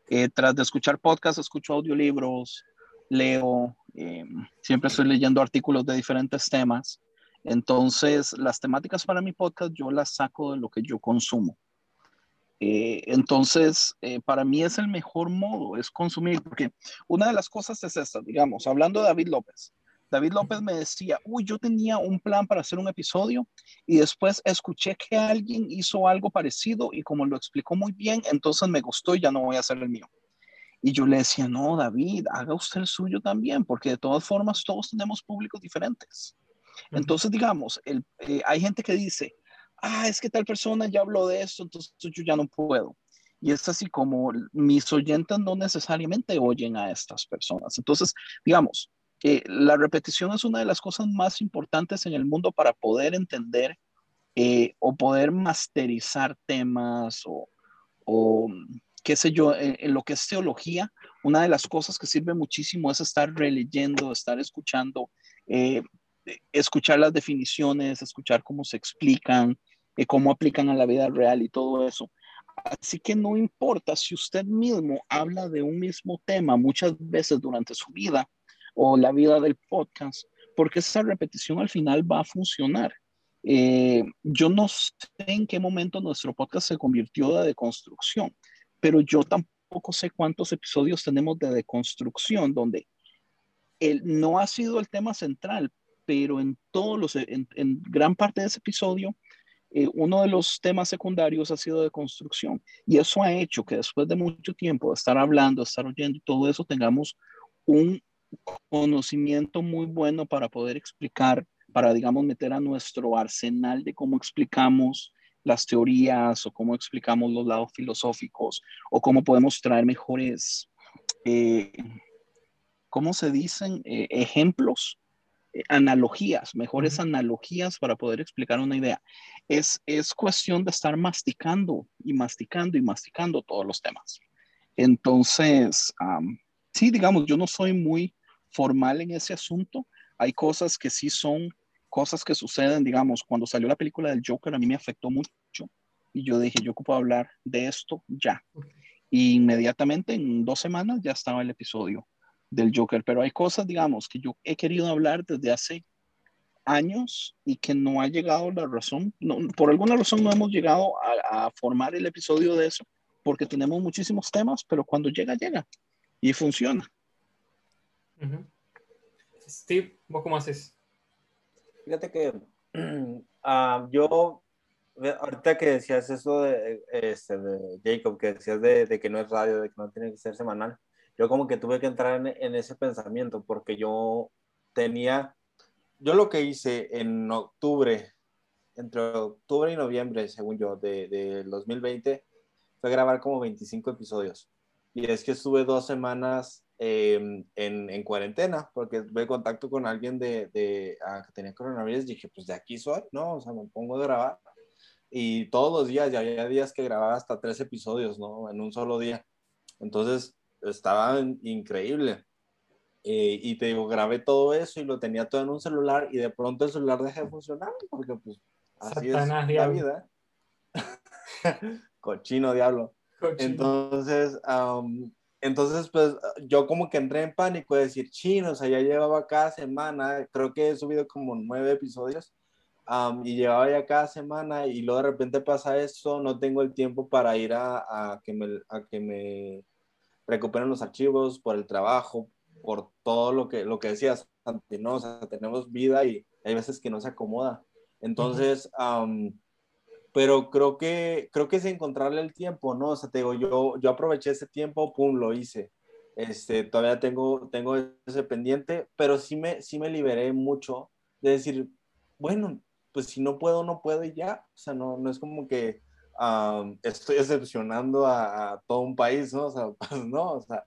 Speaker 2: Eh, tras de escuchar podcast, escucho audiolibros, leo, eh, siempre estoy leyendo artículos de diferentes temas. Entonces, las temáticas para mi podcast yo las saco de lo que yo consumo. Eh, entonces, para mí es el mejor modo, es consumir, porque una de las cosas es esta, digamos, hablando de David López, David López me decía, uy, yo tenía un plan para hacer un episodio y después escuché que alguien hizo algo parecido y como lo explicó muy bien, entonces me gustó y ya no voy a hacer el mío. Y yo le decía, no, David, haga usted el suyo también, porque de todas formas todos tenemos públicos diferentes. Entonces, digamos, el, eh, hay gente que dice, ah, es que tal persona ya habló de esto, entonces yo ya no puedo. Y es así como mis oyentes no necesariamente oyen a estas personas. Entonces, digamos, la repetición es una de las cosas más importantes en el mundo para poder entender eh, o poder masterizar temas o, qué sé yo, en, lo que es teología, una de las cosas que sirve muchísimo es estar releyendo, estar escuchando, eh, escuchar las definiciones, escuchar cómo se explican, eh, cómo aplican a la vida real y todo eso. Así que no importa si usted mismo habla de un mismo tema muchas veces durante su vida, o la vida del podcast, porque esa repetición al final va a funcionar. Eh, yo no sé en qué momento nuestro podcast se convirtió de deconstrucción, pero yo tampoco sé cuántos episodios tenemos de deconstrucción donde el, no ha sido el tema central, pero en todos los, en, gran parte de ese episodio, eh, uno de los temas secundarios ha sido de construcción. Y eso ha hecho que después de mucho tiempo de estar hablando, estar oyendo y todo eso, tengamos un conocimiento muy bueno para poder explicar, para, digamos, meter a nuestro arsenal de cómo explicamos las teorías o cómo explicamos los lados filosóficos o cómo podemos traer mejores, eh, ¿cómo se dicen? Eh, ejemplos, eh, analogías, mejores analogías para poder explicar una idea. Es, es cuestión de estar masticando y masticando y masticando todos los temas. Entonces, sí, digamos, yo no soy muy formal en ese asunto. Hay cosas que sí son cosas que suceden, digamos, cuando salió la película del Joker a mí me afectó mucho y yo dije, yo ocupo hablar de esto ya. Y inmediatamente en dos semanas ya estaba el episodio del Joker, pero hay cosas, digamos, que yo he querido hablar desde hace años y que no ha llegado la razón, no, por alguna razón no hemos llegado a, a formar el episodio de eso, porque tenemos muchísimos temas, pero cuando llega, llega y funciona.
Speaker 1: Steve, ¿vos cómo haces?
Speaker 4: Fíjate que ah, yo Ahorita que decías eso de, este, Jacob, que decías de, que no es radio, de que no tiene que ser semanal, yo como que tuve que entrar en, en, ese pensamiento porque yo tenía, yo lo que hice en octubre, entre octubre y noviembre, según yo, de, 2020, fue grabar como 25 episodios. Y es que estuve dos semanas eh, en, en, cuarentena porque tuve contacto con alguien de, de ah, que tenía coronavirus. Dije, pues de aquí soy, ¿no? O sea, me pongo a grabar y todos los días, ya había días que grababa hasta tres episodios, ¿no? En un solo día. Entonces, estaba increíble. Eh, y te digo, grabé todo eso y lo tenía todo en un celular y de pronto el celular dejó de funcionar porque pues así es la vida. Cochino diablo. Entonces, entonces pues yo como que entré en pánico de decir, chino, o sea, ya llevaba cada semana, creo que he subido como nueve episodios y llevaba ya cada semana y luego de repente pasa eso, no tengo el tiempo para ir a, a, que, me, a que me recuperen los archivos por el trabajo, por todo lo que, lo que decías, ¿no? O sea, tenemos vida y hay veces que no se acomoda. Entonces, pero creo que, creo que es encontrarle el tiempo, ¿no? O sea, te digo, yo, yo aproveché ese tiempo, pum, lo hice. Este, todavía tengo, tengo ese pendiente, pero sí me, sí me liberé mucho de decir, bueno, pues si no puedo, no puedo y ya. O sea, no, no es como que estoy decepcionando a, todo un país, ¿no? O sea, pues no, o sea,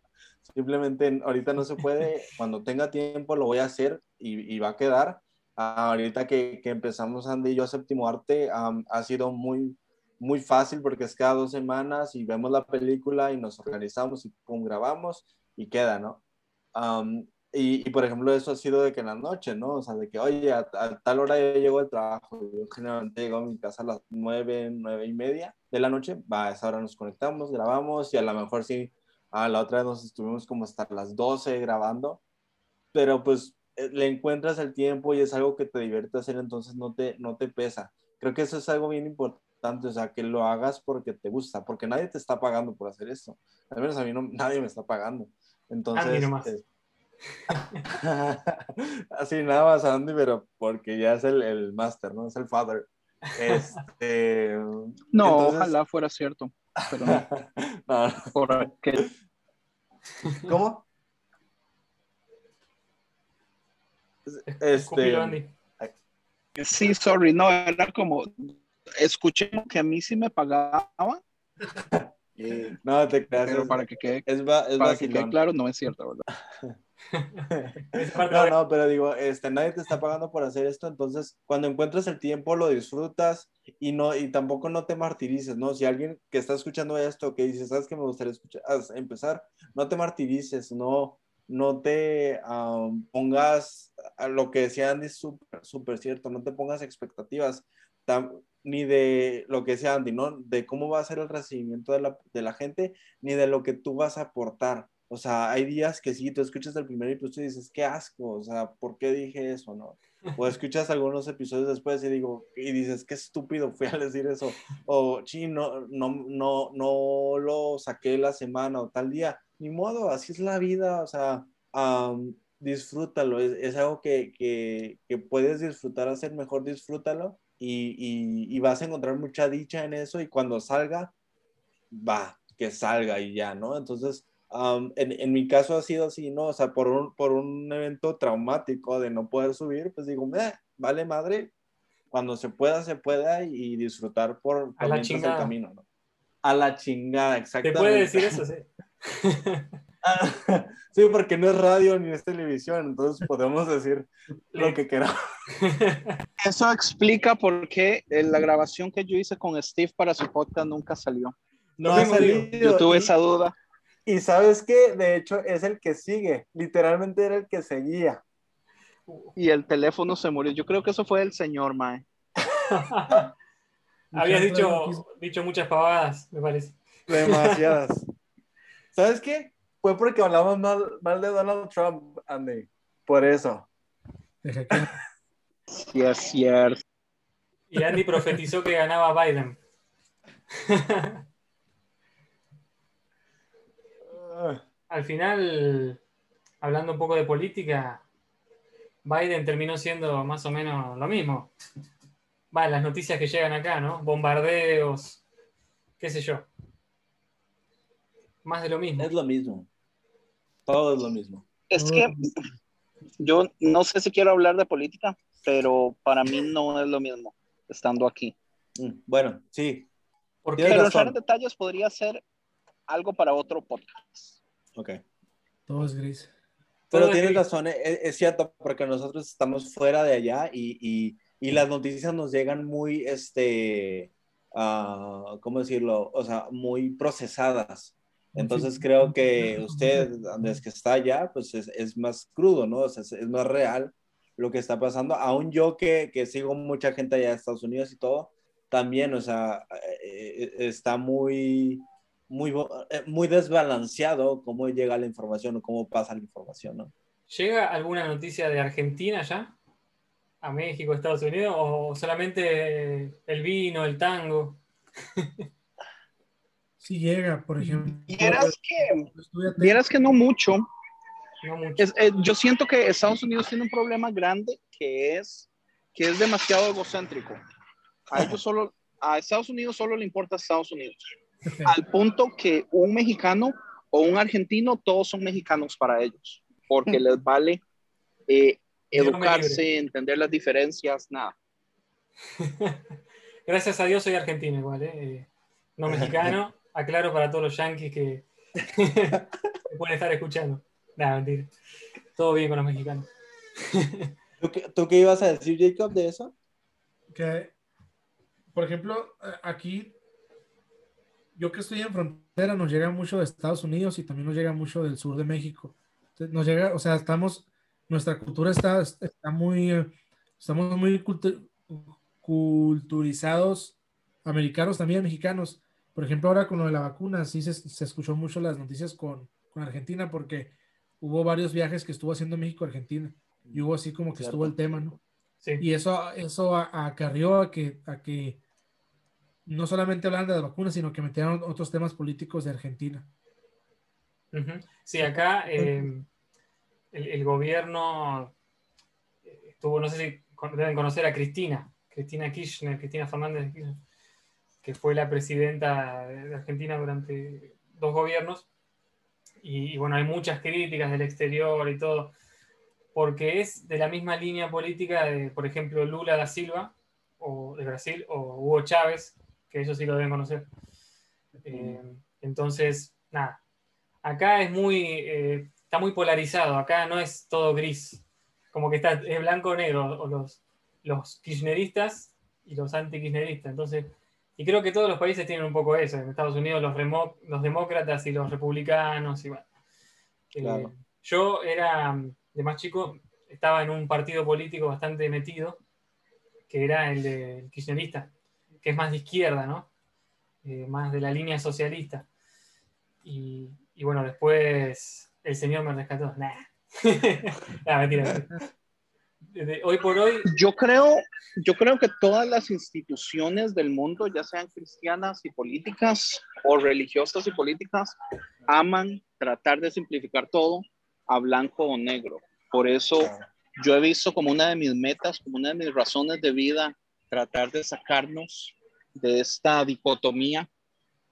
Speaker 4: simplemente ahorita no se puede, cuando tenga tiempo lo voy a hacer y, va a quedar. Ahorita que, que, empezamos Andy y yo Séptimo Arte, ha sido muy, muy fácil porque es cada dos semanas y vemos la película y nos organizamos y grabamos y queda, ¿no? Y, por ejemplo, eso ha sido de que en la noche, ¿no? O sea, de que, oye, a, tal hora yo llego al trabajo, yo generalmente llego a mi casa a las nueve, nueve y media de la noche, va, a esa hora nos conectamos, grabamos y a lo mejor sí, a la otra vez nos estuvimos como hasta las 12 grabando, pero pues le encuentras el tiempo y es algo que te divierte hacer, entonces no te, no te pesa. Creo que eso es algo bien importante, o sea, que lo hagas porque te gusta, porque nadie te está pagando por hacer esto. Al menos a mí no, nadie me está pagando. Entonces, eh, Así nada más Andy, pero porque ya es el, el máster, ¿no? Es el father. Este,
Speaker 2: no, ojalá fuera cierto. Pero no.
Speaker 4: ¿Cómo?
Speaker 2: Este, sí, sorry, no, era como, escuché que a mí sí me pagaba.
Speaker 4: no te creas.
Speaker 2: Pero para que quede,
Speaker 4: es,
Speaker 2: para que quede claro, no es cierto, ¿verdad?
Speaker 4: no, no, pero digo, este, nadie te está pagando por hacer esto, entonces cuando encuentras el tiempo lo disfrutas y no y tampoco no te martirices, ¿no? Si alguien que está escuchando esto que dice, ¿sabes que me gustaría escuchar, empezar? No te martirices, no no te pongas a lo que decía Andy súper super cierto, no te pongas expectativas ni de lo que decía Andy, ¿no? De cómo va a ser el recibimiento de la, de la gente, ni de lo que tú vas a aportar o sea, hay días que sí, tú escuchas el primer episodio y dices, qué asco, o sea, ¿por qué dije eso, no? O escuchas algunos episodios después y digo, y dices, qué estúpido fui a decir eso. O, sí, no, no, no, no lo saqué la semana o tal día. Ni modo, así es la vida, o sea, disfrútalo. Es, algo que, que, que, puedes disfrutar, hacer mejor, disfrútalo. Y, y, y vas a encontrar mucha dicha en eso y cuando salga, va, que salga y ya, ¿no? Entonces, en, en, mi caso ha sido así, ¿no? O sea, por un, por un evento traumático de no poder subir, pues digo, vale madre, cuando se pueda, se pueda y disfrutar por,
Speaker 1: por el
Speaker 4: camino, ¿no? A la chingada, exactamente.
Speaker 1: ¿Te puede decir eso, sí?
Speaker 4: sí, porque no es radio ni es televisión, entonces podemos decir lo que queramos.
Speaker 2: Eso explica por qué la grabación que yo hice con Steve para su podcast nunca salió.
Speaker 4: No, ha salido.
Speaker 2: Yo tuve esa duda.
Speaker 4: Y sabes que, de hecho, es el que sigue. Literalmente era el que seguía.
Speaker 2: Y el teléfono se murió. Yo creo que eso fue el señor, Mae.
Speaker 1: Habías dicho, dicho muchas pavadas, me parece.
Speaker 4: Demasiadas. ¿Sabes qué? Fue porque hablamos mal, mal de Donald Trump, Andy. Por eso.
Speaker 2: Sí, es cierto.
Speaker 1: Y Andy profetizó que ganaba Biden. al final, hablando un poco de política, Biden terminó siendo más o menos lo mismo. va, las noticias que llegan acá, ¿no? Bombardeos, qué sé yo. Más de lo mismo.
Speaker 4: Es lo mismo. Todo es lo mismo.
Speaker 2: Es que yo no sé si quiero hablar de política, pero para mí no es lo mismo estando aquí.
Speaker 4: Mm, Bueno, sí.
Speaker 1: Porque
Speaker 2: Pero
Speaker 4: razón.
Speaker 2: entrar en detalles podría ser algo para otro podcast.
Speaker 4: Ok.
Speaker 3: Todo es gris.
Speaker 4: Pero
Speaker 1: Todo
Speaker 4: tienes
Speaker 1: es-
Speaker 4: razón, es, es cierto, porque nosotros estamos fuera de allá y, y- y las noticias nos llegan muy, este, ah, ¿cómo decirlo? O sea, muy procesadas. Entonces
Speaker 3: Sí.
Speaker 4: creo que usted, desde que está allá, pues es, es más crudo, ¿no? O sea, es, es más real lo que está pasando. Aún yo que, que sigo mucha gente allá de Estados Unidos y todo, también, o sea, eh, eh, está muy, muy, eh, muy desbalanceado cómo llega la información o cómo pasa la información, ¿no?
Speaker 1: ¿llega alguna noticia de Argentina ya? ¿A México, Estados Unidos? ¿O solamente el vino, el tango?
Speaker 3: Si llega, por ejemplo.
Speaker 2: Vieras que, vieras que no mucho.
Speaker 1: No mucho.
Speaker 2: Es- eh, yo siento que Estados Unidos tiene un problema grande que es que es demasiado egocéntrico. A ellos solo, a Estados Unidos solo le importa Estados Unidos. Al punto que un mexicano o un argentino, todos son mexicanos para ellos, porque les vale eh, educarse, entender las diferencias, nada.
Speaker 1: Gracias a Dios soy argentino igual. Eh, No mexicano. Aclaro para todos los yanquis que, pueden estar escuchando. Nada, mentira. Todo bien con los mexicanos.
Speaker 4: ¿Tú qué, tú qué ibas a decir, Jacob, de eso?
Speaker 3: que, por ejemplo, eh, aquí, yo que estoy en frontera, nos llega mucho de Estados Unidos y también nos llega mucho del sur de México. Nos llega, o sea, estamos, nuestra cultura está, está muy, estamos muy cultu- culturizados, americanos también, mexicanos. Por ejemplo, ahora con lo de la vacuna, sí se, se escuchó mucho las noticias con, con Argentina porque hubo varios viajes que estuvo haciendo México a Argentina y hubo así como que
Speaker 4: Cierto.
Speaker 3: estuvo el tema, ¿no?
Speaker 1: Sí.
Speaker 3: Y eso, eso acarrió a que, a que no solamente hablaran de las vacunas, sino que metieron otros temas políticos de Argentina.
Speaker 1: Sí, acá eh, el, el gobierno eh, estuvo, no sé si deben conocer a Cristina, Cristina Kirchner, Cristina Fernández de Kirchner, que fue la presidenta de Argentina durante dos gobiernos. Y, y bueno, hay muchas críticas del exterior y todo, porque es de la misma línea política de, por ejemplo, Lula da Silva, o de Brasil, o Hugo Chávez, que ellos sí lo deben conocer. Eh, entonces, nada, acá es muy, eh, está muy polarizado, acá no es todo gris, como que está, es blanco o negro, o los, los kirchneristas y los anti-kirchneristas, entonces, y creo que todos los países tienen un poco eso, en Estados Unidos los, remo- los demócratas y los republicanos, y bueno. Eh, yo era, de más chico, estaba en un partido político bastante metido, que era el del kirchnerista, que es más de izquierda, ¿no? Eh, más de la línea socialista. Y, y bueno, después el señor me rescató. Nah. Nah, mentira, mentira. Desde hoy por hoy,
Speaker 2: Yo creo, yo creo que todas las instituciones del mundo, ya sean cristianas y políticas o religiosas y políticas, aman tratar de simplificar todo a blanco o negro. Por eso yo he visto como una de mis metas, como una de mis razones de vida, tratar de sacarnos de esta dicotomía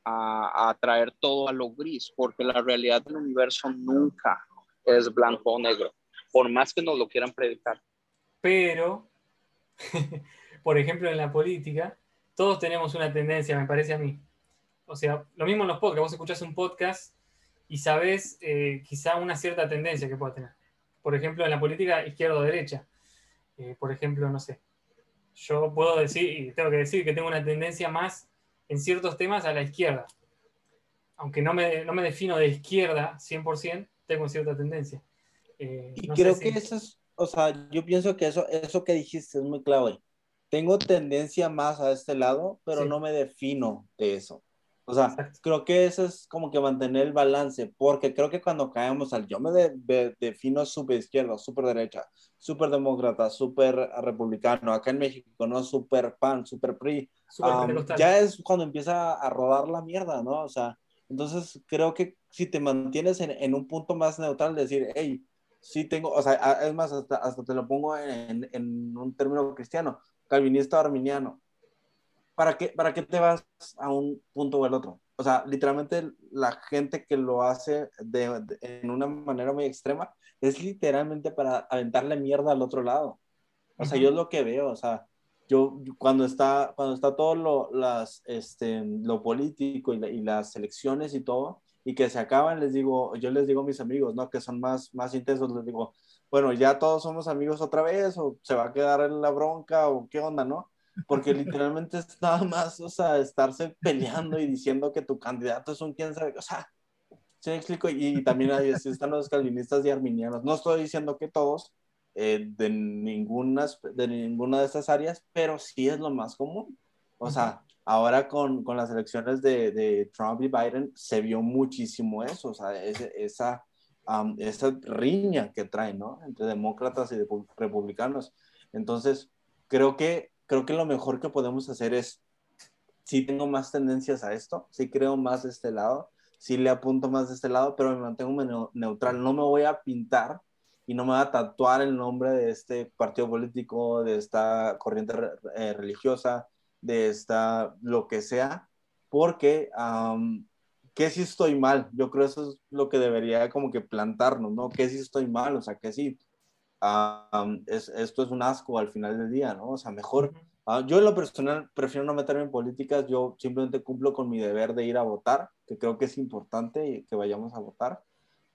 Speaker 2: a, a traer todo a lo gris, porque la realidad del universo nunca es blanco o negro, por más que nos lo quieran predicar.
Speaker 1: Pero, por ejemplo, en la política, todos tenemos una tendencia, me parece a mí. O sea, lo mismo en los podcasts. Vos escuchás un podcast y sabés eh, quizá una cierta tendencia que pueda tener. Por ejemplo, en la política izquierda o derecha. Eh, por ejemplo, no sé. Yo puedo decir, y tengo que decir que tengo una tendencia más en ciertos temas a la izquierda. Aunque no me, no me defino de izquierda 100%, tengo cierta tendencia. Eh,
Speaker 4: Y
Speaker 1: no
Speaker 4: creo
Speaker 1: si-
Speaker 4: que eso es, o sea, yo pienso que eso, eso que dijiste es muy clave. Tengo tendencia más a este lado, pero
Speaker 1: Sí.
Speaker 4: no me defino de eso. O sea,
Speaker 1: Exacto.
Speaker 4: creo que eso es como que mantener el balance, porque creo que cuando caemos al yo me de- de- defino súper izquierda, súper derecha, súper demócrata, súper republicano, acá en México, ¿no? Súper pan, súper PRI, Am,
Speaker 1: pentecostal.
Speaker 4: ya es cuando empieza a rodar la mierda, ¿no? O sea, entonces creo que si te mantienes en, en un punto más neutral, decir, hey, sí tengo, o sea, es más, hasta, hasta te lo pongo en, en un término cristiano, calvinista o arminiano, ¿para qué, ¿para qué te vas a un punto o al otro? O sea, literalmente la gente que lo hace de, en una manera muy extrema es literalmente para aventarle mierda al otro lado. O sea, yo es lo que veo, o sea, yo cuando está, cuando está todo lo, las, este, lo político y, y, las elecciones y todo, y que se acaban, les digo, yo les digo a mis amigos, ¿no? Que son más, más intensos, les digo, bueno, ya todos somos amigos otra vez, o se va a quedar en la bronca, o qué onda, ¿no? porque literalmente es nada más, o sea, estarse peleando y diciendo que tu candidato es un quién sabe, o sea, ¿sí me explico? Y, también ahí están los calvinistas y arminianos. No estoy diciendo que todos, eh, de, ninguna, de ninguna de estas áreas, pero sí es lo más común. O sea, ahora con, con las elecciones de, de, Trump y Biden se vio muchísimo eso, o sea, esa, esa riña que traen, ¿no? Entre demócratas y republicanos. Entonces, creo que creo que lo mejor que podemos hacer es, si tengo más tendencias a esto, si creo más de este lado, si le apunto más de este lado, pero me mantengo neutral, no me voy a pintar y no me voy a tatuar el nombre de este partido político, de esta corriente eh, religiosa, de esta, lo que sea, porque que si estoy mal, yo creo eso es lo que debería como que plantarnos, ¿no? Que si estoy mal, o sea, que si es, esto es un asco al final del día, ¿no? O sea, mejor, ah, yo en lo personal prefiero no meterme en políticas, yo simplemente cumplo con mi deber de ir a votar, que creo que es importante que vayamos a votar,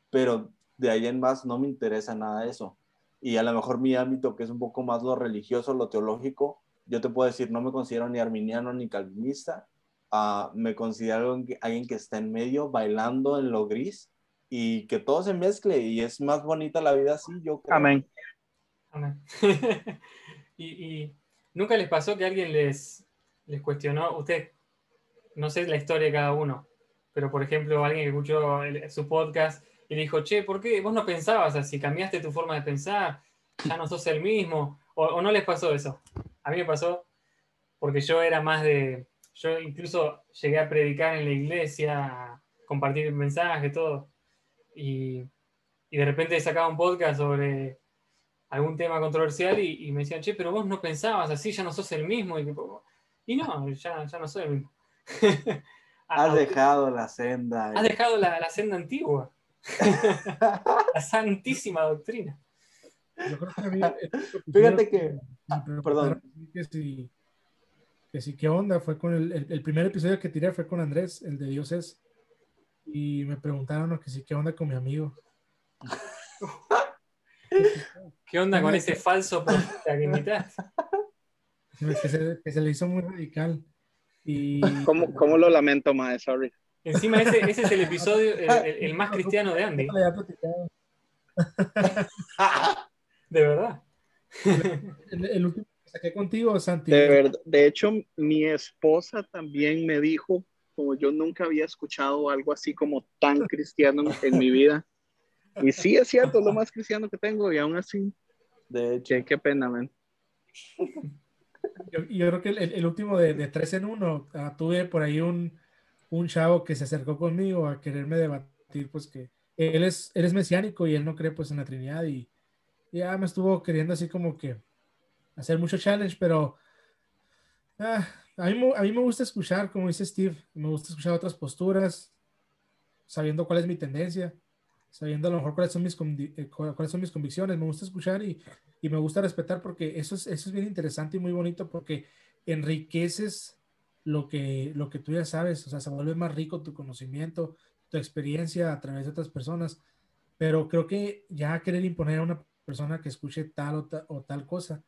Speaker 4: pero de ahí en más no me interesa nada eso. Y a lo mejor mi ámbito, que es un poco más lo religioso, lo teológico, yo te puedo decir, no me considero ni arminiano ni calvinista, uh, me considero alguien que está en medio, bailando en lo gris, y que todo se mezcle y es más bonita la vida así, yo creo.
Speaker 2: Amén.
Speaker 1: y, nunca les pasó que alguien les, les cuestionó, usted, no sé la historia de cada uno, pero por ejemplo, alguien que escuchó su podcast y dijo, che, ¿por qué vos no pensabas así? ¿Cambiaste tu forma de pensar? ¿Ya no sos el mismo? ¿O, no les pasó eso? A mí me pasó porque yo era más de, yo incluso llegué a predicar en la iglesia, compartir mensajes, todo. Y, y de repente sacaba un podcast sobre algún tema controversial y, me decían, che, pero vos no pensabas así, ya no sos el mismo. Y, y no, ya, ya no soy el mismo.
Speaker 4: Has dejado la senda.
Speaker 1: Has dejado la, la senda antigua. la santísima doctrina.
Speaker 3: Yo creo que a mí,
Speaker 4: Fíjate que. perdón.
Speaker 3: Que si, que sí, ¿qué onda? Fue con el, el, el, primer episodio que tiré fue con Andrés, el de Dios es. Y me preguntaron que sí, ¿qué onda con mi amigo?
Speaker 1: ¿Qué onda con ese falso que
Speaker 3: Que se, que se le hizo muy radical. Y...
Speaker 2: ¿Cómo, cómo lo lamento, Mae? Sorry.
Speaker 1: Encima ese, ese es el episodio, el, el, más cristiano de Andy. De verdad.
Speaker 3: El, el, último que saqué contigo, Santi.
Speaker 2: De, verdad, de hecho, mi esposa también me dijo, como yo nunca había escuchado algo así como tan cristiano en mi vida. Y sí, es cierto, es lo más cristiano que tengo y aún así, de hecho, qué pena, man.
Speaker 3: Yo, yo creo que el, el último de, de, tres en uno, uh, tuve por ahí un, un chavo que se acercó conmigo a quererme debatir, pues que él es, él es mesiánico y él no cree pues en la Trinidad y ya me estuvo queriendo así como que hacer mucho challenge, pero ah, a, mí, a mí me gusta escuchar, como dice Steve, me gusta escuchar otras posturas, sabiendo cuál es mi tendencia sabiendo a lo mejor cuáles son mis, eh, cuáles son mis convicciones. Me gusta escuchar y, y, me gusta respetar porque eso es, eso es bien interesante y muy bonito porque enriqueces lo que, lo que tú ya sabes, o sea, se vuelve más rico tu conocimiento, tu experiencia a través de otras personas, pero creo que ya querer imponer a una persona que escuche tal o, ta, o tal cosa,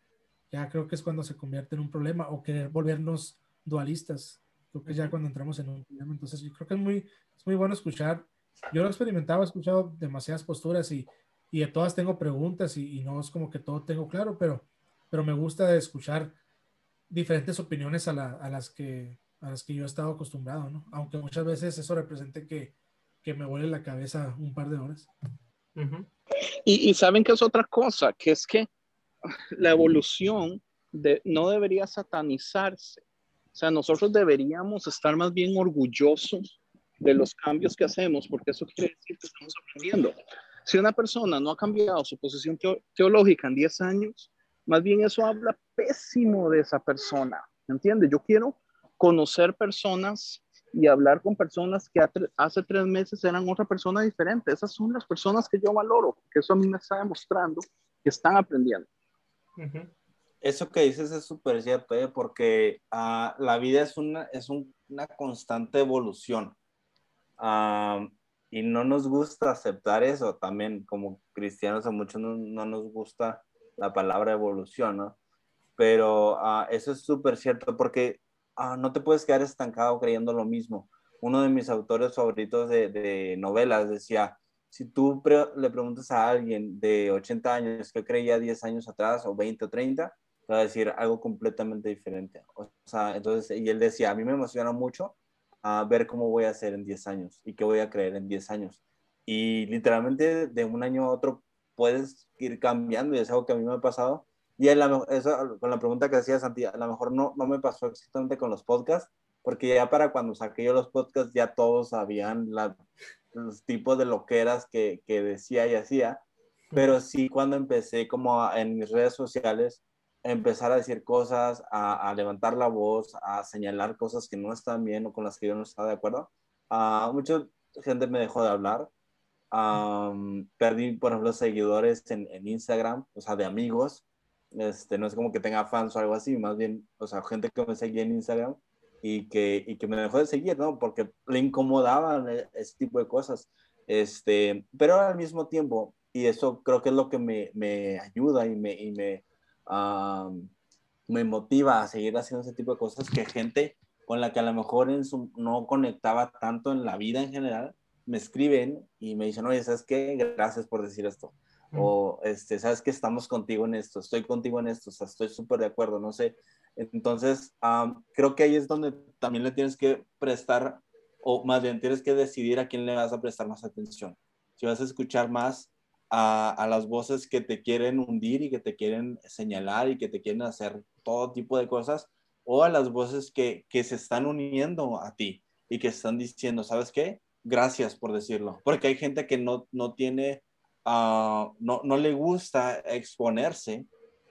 Speaker 3: ya creo que es cuando se convierte en un problema o querer volvernos dualistas. Creo que ya cuando entramos en un problema, entonces yo creo que es muy, es muy bueno escuchar yo lo he experimentado, he escuchado demasiadas posturas y, y de todas tengo preguntas y, y, no es como que todo tengo claro, pero, pero me gusta escuchar diferentes opiniones a, la, a, las que, a las que yo he estado acostumbrado, ¿no? Aunque muchas veces eso represente que, que me vuele la cabeza un par de horas.
Speaker 2: Uh -huh. y, y, saben que es otra cosa, que es que la evolución de, no debería satanizarse. O sea, nosotros deberíamos estar más bien orgullosos de los cambios que hacemos, porque eso quiere decir que estamos aprendiendo. Si una persona no ha cambiado su posición teológica en 10 años, más bien eso habla pésimo de esa persona, ¿entiendes? Yo quiero conocer personas y hablar con personas que hace tres meses eran otra persona diferente. Esas son las personas que yo valoro, que eso a mí me está demostrando que están aprendiendo.
Speaker 4: Eso que dices es súper cierto, ¿eh? porque ah, la vida es una, es una constante evolución. y no nos gusta aceptar eso también, como cristianos a muchos no, no nos gusta la palabra evolución, ¿no? Pero ah, eso es súper cierto porque ah, no te puedes quedar estancado creyendo lo mismo. Uno de mis autores favoritos de, de novelas decía, si tú le preguntas a alguien de 80 años que creía 10 años atrás o 20 o 30, te va a decir algo completamente diferente. O sea, entonces, y él decía, a mí me emociona mucho a ah, ver cómo voy a hacer en 10 años y qué voy a creer en 10 años. Y literalmente de un año a otro puedes ir cambiando y es algo que a mí me ha pasado. Y eso, con la pregunta que hacía Santi, a lo mejor no, no me pasó exactamente con los podcasts, porque ya para cuando saqué yo los podcasts ya todos sabían los tipos de loqueras que, que decía y hacía, pero sí cuando empecé como en mis redes sociales, empezar a decir cosas, a, levantar la voz, a señalar cosas que no están bien o con las que yo no estaba de acuerdo, uh, mucha gente me dejó de hablar. Perdí, por ejemplo, seguidores en, en, Instagram, o sea, de amigos. Este, no es como que tenga fans o algo así, más bien, o sea, gente que me seguía en Instagram y que, y que me dejó de seguir, ¿no? Porque le incomodaban e, ese tipo de cosas. Este, pero al mismo tiempo, y eso creo que es lo que me, me ayuda y me, y me, me motiva a seguir haciendo ese tipo de cosas, que gente con la que a lo mejor en su, no conectaba tanto en la vida en general, me escriben y me dicen, oye, ¿sabes qué? Gracias por decir esto. O, este, ¿sabes que Estamos contigo en esto, estoy contigo en esto, o sea, estoy súper de acuerdo, no sé. Entonces, creo que ahí es donde también le tienes que prestar, o más bien tienes que decidir a quién le vas a prestar más atención. Si vas a escuchar más a, a las voces que te quieren hundir y que te quieren señalar y que te quieren hacer todo tipo de cosas, o a las voces que, que se están uniendo a ti y que están diciendo, ¿sabes qué? gracias por decirlo, porque hay gente que no, no tiene, ah, no, no, le gusta exponerse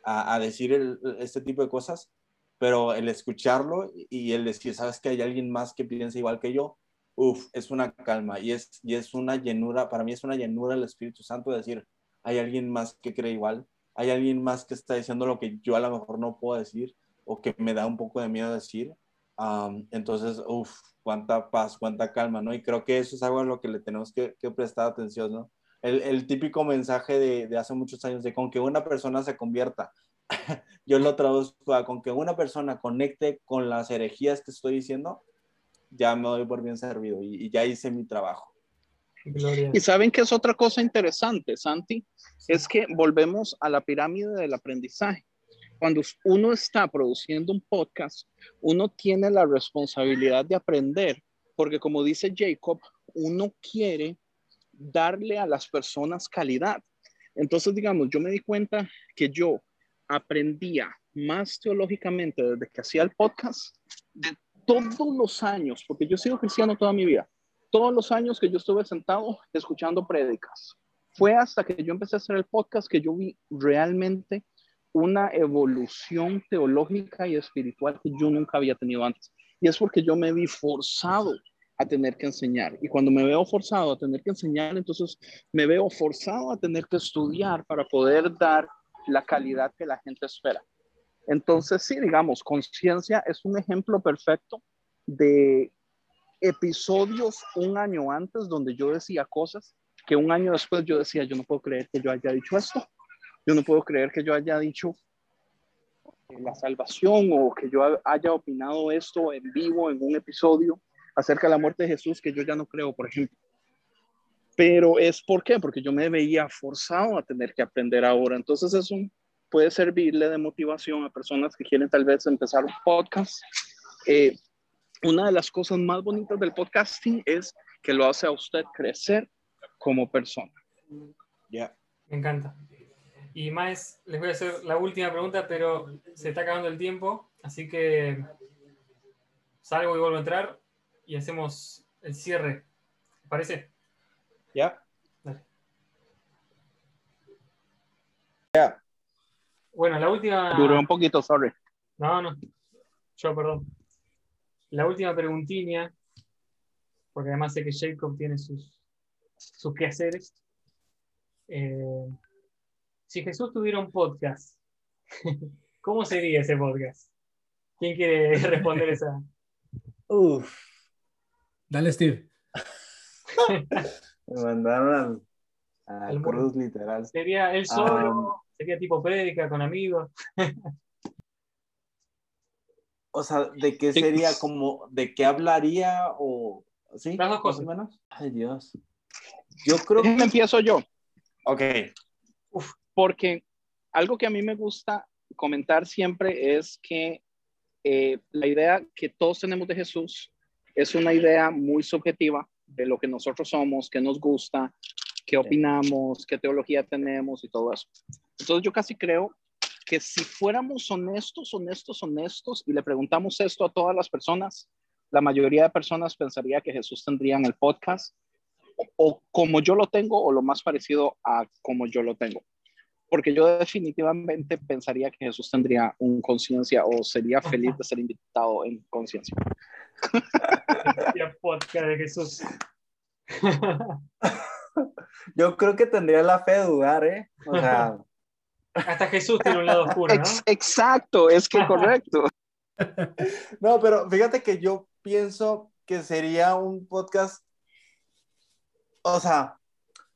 Speaker 4: a, decir este tipo de cosas, pero el escucharlo y el decir, sabes que hay alguien más que piensa igual que yo, uff, es una calma y es, y es una llenura, para mí es una llenura el Espíritu Santo de decir, hay alguien más que cree igual, hay alguien más que está diciendo lo que yo a lo mejor no puedo decir o que me da un poco de miedo decir. entonces, uff, cuánta paz, cuánta calma, ¿no? Y creo que eso es algo a lo que le tenemos que, prestar atención, ¿no? El, el típico mensaje de, de, hace muchos años de con que una persona se convierta, yo lo traduzco a con que una persona conecte con las herejías que estoy diciendo, ya me doy por bien servido y, ya hice mi trabajo.
Speaker 2: Y saben que es otra cosa interesante, Santi, es que volvemos a la pirámide del aprendizaje. Cuando uno está produciendo un podcast, uno tiene la responsabilidad de aprender, porque como dice Jacob, uno quiere darle a las personas calidad. Entonces, digamos, yo me di cuenta que yo aprendía más teológicamente desde que hacía el podcast de todos los años, porque yo he cristiano toda mi vida, todos los años que yo estuve sentado escuchando prédicas. Fue hasta que yo empecé a hacer el podcast que yo vi realmente una evolución teológica y espiritual que yo nunca había tenido antes. Y es porque yo me vi forzado a tener que enseñar. Y cuando me veo forzado a tener que enseñar, entonces me veo forzado a tener que estudiar para poder dar la calidad que la gente espera. Entonces, sí, digamos, conciencia es un ejemplo perfecto de episodios un año antes donde yo decía cosas que un año después yo decía, yo no puedo creer que yo haya dicho esto. Yo no puedo creer que yo haya dicho la salvación o que yo haya opinado esto en vivo en un episodio acerca de la muerte de Jesús que yo ya no creo, por ejemplo. Pero es por qué? Porque yo me veía forzado a tener que aprender ahora. Entonces eso puede servirle de motivación a personas que quieren tal vez empezar un podcast. Eh, una de las cosas más bonitas del podcasting es que lo hace a usted crecer como persona.
Speaker 1: Ya. Me encanta. Y más, les voy a hacer la última pregunta, pero se está acabando el tiempo, así que salgo y vuelvo a entrar y hacemos el cierre. ¿Te parece?
Speaker 4: Ya. Ya.
Speaker 1: Bueno, la última.
Speaker 2: Duró un poquito, sorry.
Speaker 1: No, no. Yo, perdón. La última preguntilla, porque además sé que Jacob tiene sus, sus quehaceres. Eh, si Jesús tuviera un podcast, ¿cómo sería ese podcast? ¿Quién quiere responder esa?
Speaker 4: Uf,
Speaker 3: Dale, Steve.
Speaker 4: me mandaron al, a
Speaker 1: Al
Speaker 4: cruz literal.
Speaker 1: ¿Sería él solo? ¿Sería tipo prédica con amigos?
Speaker 4: O sea, ¿de qué sería como, de qué hablaría o sí?
Speaker 1: Las dos
Speaker 4: más
Speaker 1: cosas.
Speaker 4: o menos. Ay, Dios. Yo creo que
Speaker 2: empiezo yo.
Speaker 4: Ok.
Speaker 2: porque algo que a mí me gusta comentar siempre es que eh, la idea que todos tenemos de Jesús es una idea muy subjetiva de lo que nosotros somos, qué nos gusta, qué opinamos, qué teología tenemos y todo eso. Entonces yo casi creo que si fuéramos honestos, honestos, honestos y le preguntamos esto a todas las personas, la mayoría de personas pensaría que Jesús tendría en el podcast o, o como yo lo tengo o lo más parecido a como yo lo tengo porque yo definitivamente pensaría que Jesús tendría un conciencia o sería feliz de ser invitado en conciencia.
Speaker 1: Podcast de Jesús.
Speaker 4: Yo creo que tendría la fe de dudar, ¿eh? O sea,
Speaker 1: Hasta Jesús tiene un lado oscuro, ¿no?
Speaker 2: Ex- exacto, es que correcto.
Speaker 4: no, pero fíjate que yo pienso que sería un podcast, o sea,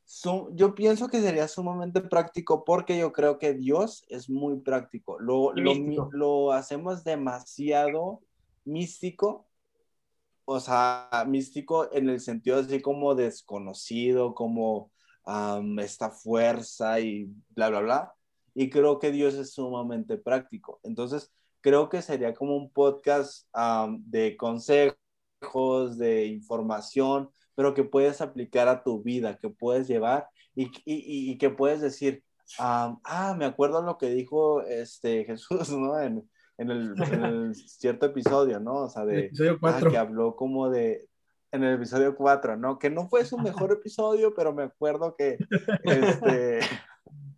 Speaker 4: su- yo pienso que sería sumamente práctico porque yo creo que Dios es muy práctico. Lo, lo, lo hacemos demasiado místico, o sea, místico en el sentido así como desconocido, como esta fuerza y bla, bla, bla. Y creo que Dios es sumamente práctico. Entonces, creo que sería como un podcast am, de consejos, de información, pero que puedes aplicar a tu vida, que puedes llevar y, y- y- que puedes decir, ah, me acuerdo lo que dijo este Jesús, ¿no? En, en el, en el cierto episodio, ¿no? O sea,
Speaker 3: El
Speaker 4: de,
Speaker 3: episodio
Speaker 4: ah,
Speaker 3: 4.
Speaker 4: que habló como de, en el episodio 4, ¿no? Que no fue su mejor episodio, pero me acuerdo que, este,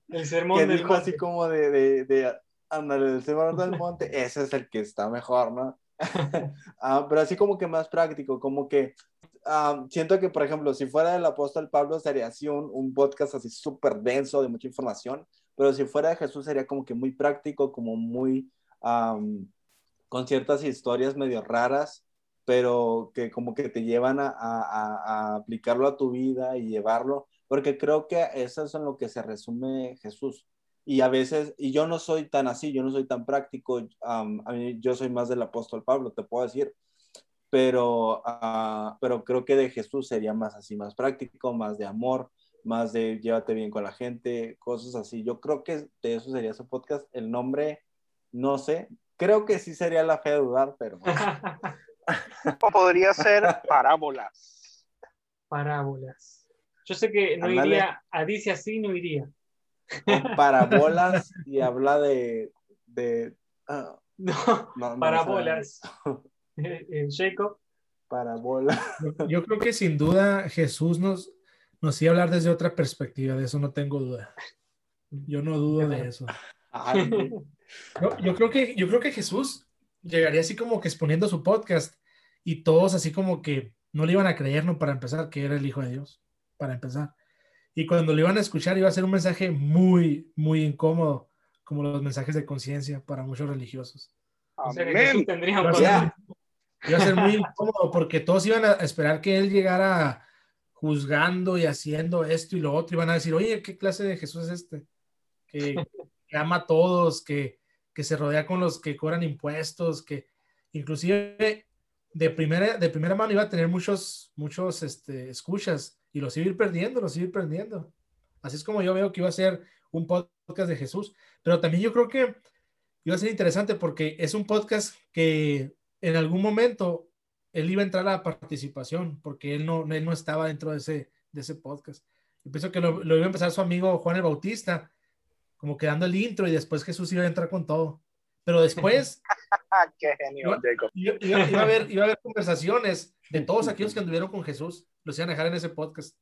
Speaker 1: El sermón
Speaker 4: que
Speaker 1: del
Speaker 4: dijo así
Speaker 1: monte.
Speaker 4: como de, de, de ándale, el Señor del Monte, ese es el que está mejor, ¿no? Ah, pero así como que más práctico, como que ah, siento que, por ejemplo, si fuera el apóstol Pablo, sería así un, un podcast así súper denso, de mucha información, pero si fuera de Jesús, sería como que muy práctico, como muy, con ciertas historias medio raras, pero que como que te llevan a, aplicarlo a tu vida y llevarlo, porque creo que eso es en lo que se resume Jesús. Y a veces, y yo no soy tan así, yo no soy tan práctico, yo soy más del apóstol Pablo, te puedo decir, pero, ah, pero creo que de Jesús sería más así, más práctico, más de amor, más de llévate bien con la gente, cosas así. Yo creo que de eso sería su podcast. El nombre, no sé, creo que sí sería la fe de dudar, pero
Speaker 2: O podría ser parábolas.
Speaker 1: Parábolas. Yo sé que no iría, a dice así, no iría.
Speaker 4: parábolas y habla de, de ah,
Speaker 1: No,
Speaker 4: no, no,
Speaker 1: parábolas. Eh, Jacob.
Speaker 4: Parábola.
Speaker 3: Yo creo que sin duda Jesús nos, nos iba a hablar desde otra perspectiva, de eso no tengo duda. Yo no dudo de eso.
Speaker 4: Ay,
Speaker 3: Yo, yo creo que, yo creo que Jesús llegaría así como que exponiendo su podcast y todos así como que no le iban a creer, ¿no? Para empezar, que era el Hijo de Dios, para empezar. Y cuando lo iban a escuchar iba a ser un mensaje muy, muy incómodo, como los mensajes de conciencia para muchos religiosos.
Speaker 1: O sea
Speaker 2: Amén.
Speaker 3: Iba a ser muy incómodo porque todos iban a esperar que él llegara juzgando y haciendo esto y lo otro. Iban a decir, oye, ¿qué clase de Jesús es este? Que, que ama a todos, que, que se rodea con los que cobran impuestos, que inclusive de primera, de primera mano iba a tener muchos, muchos este, escuchas y los iba a ir perdiendo, los iba perdiendo. Así es como yo veo que iba a ser un podcast de Jesús. Pero también yo creo que iba a ser interesante porque es un podcast que en algún momento él iba a entrar a la participación porque él no, él no estaba dentro de ese, de ese podcast. Yo pienso que lo iba a empezar su amigo Juan el Bautista, como que dando el intro y después Jesús iba a entrar con todo. Pero después
Speaker 2: qué genio, Jacob.
Speaker 3: iba, iba- iba a haber, iba a haber conversaciones de todos aquellos que anduvieron con Jesús, los iban a dejar en ese podcast.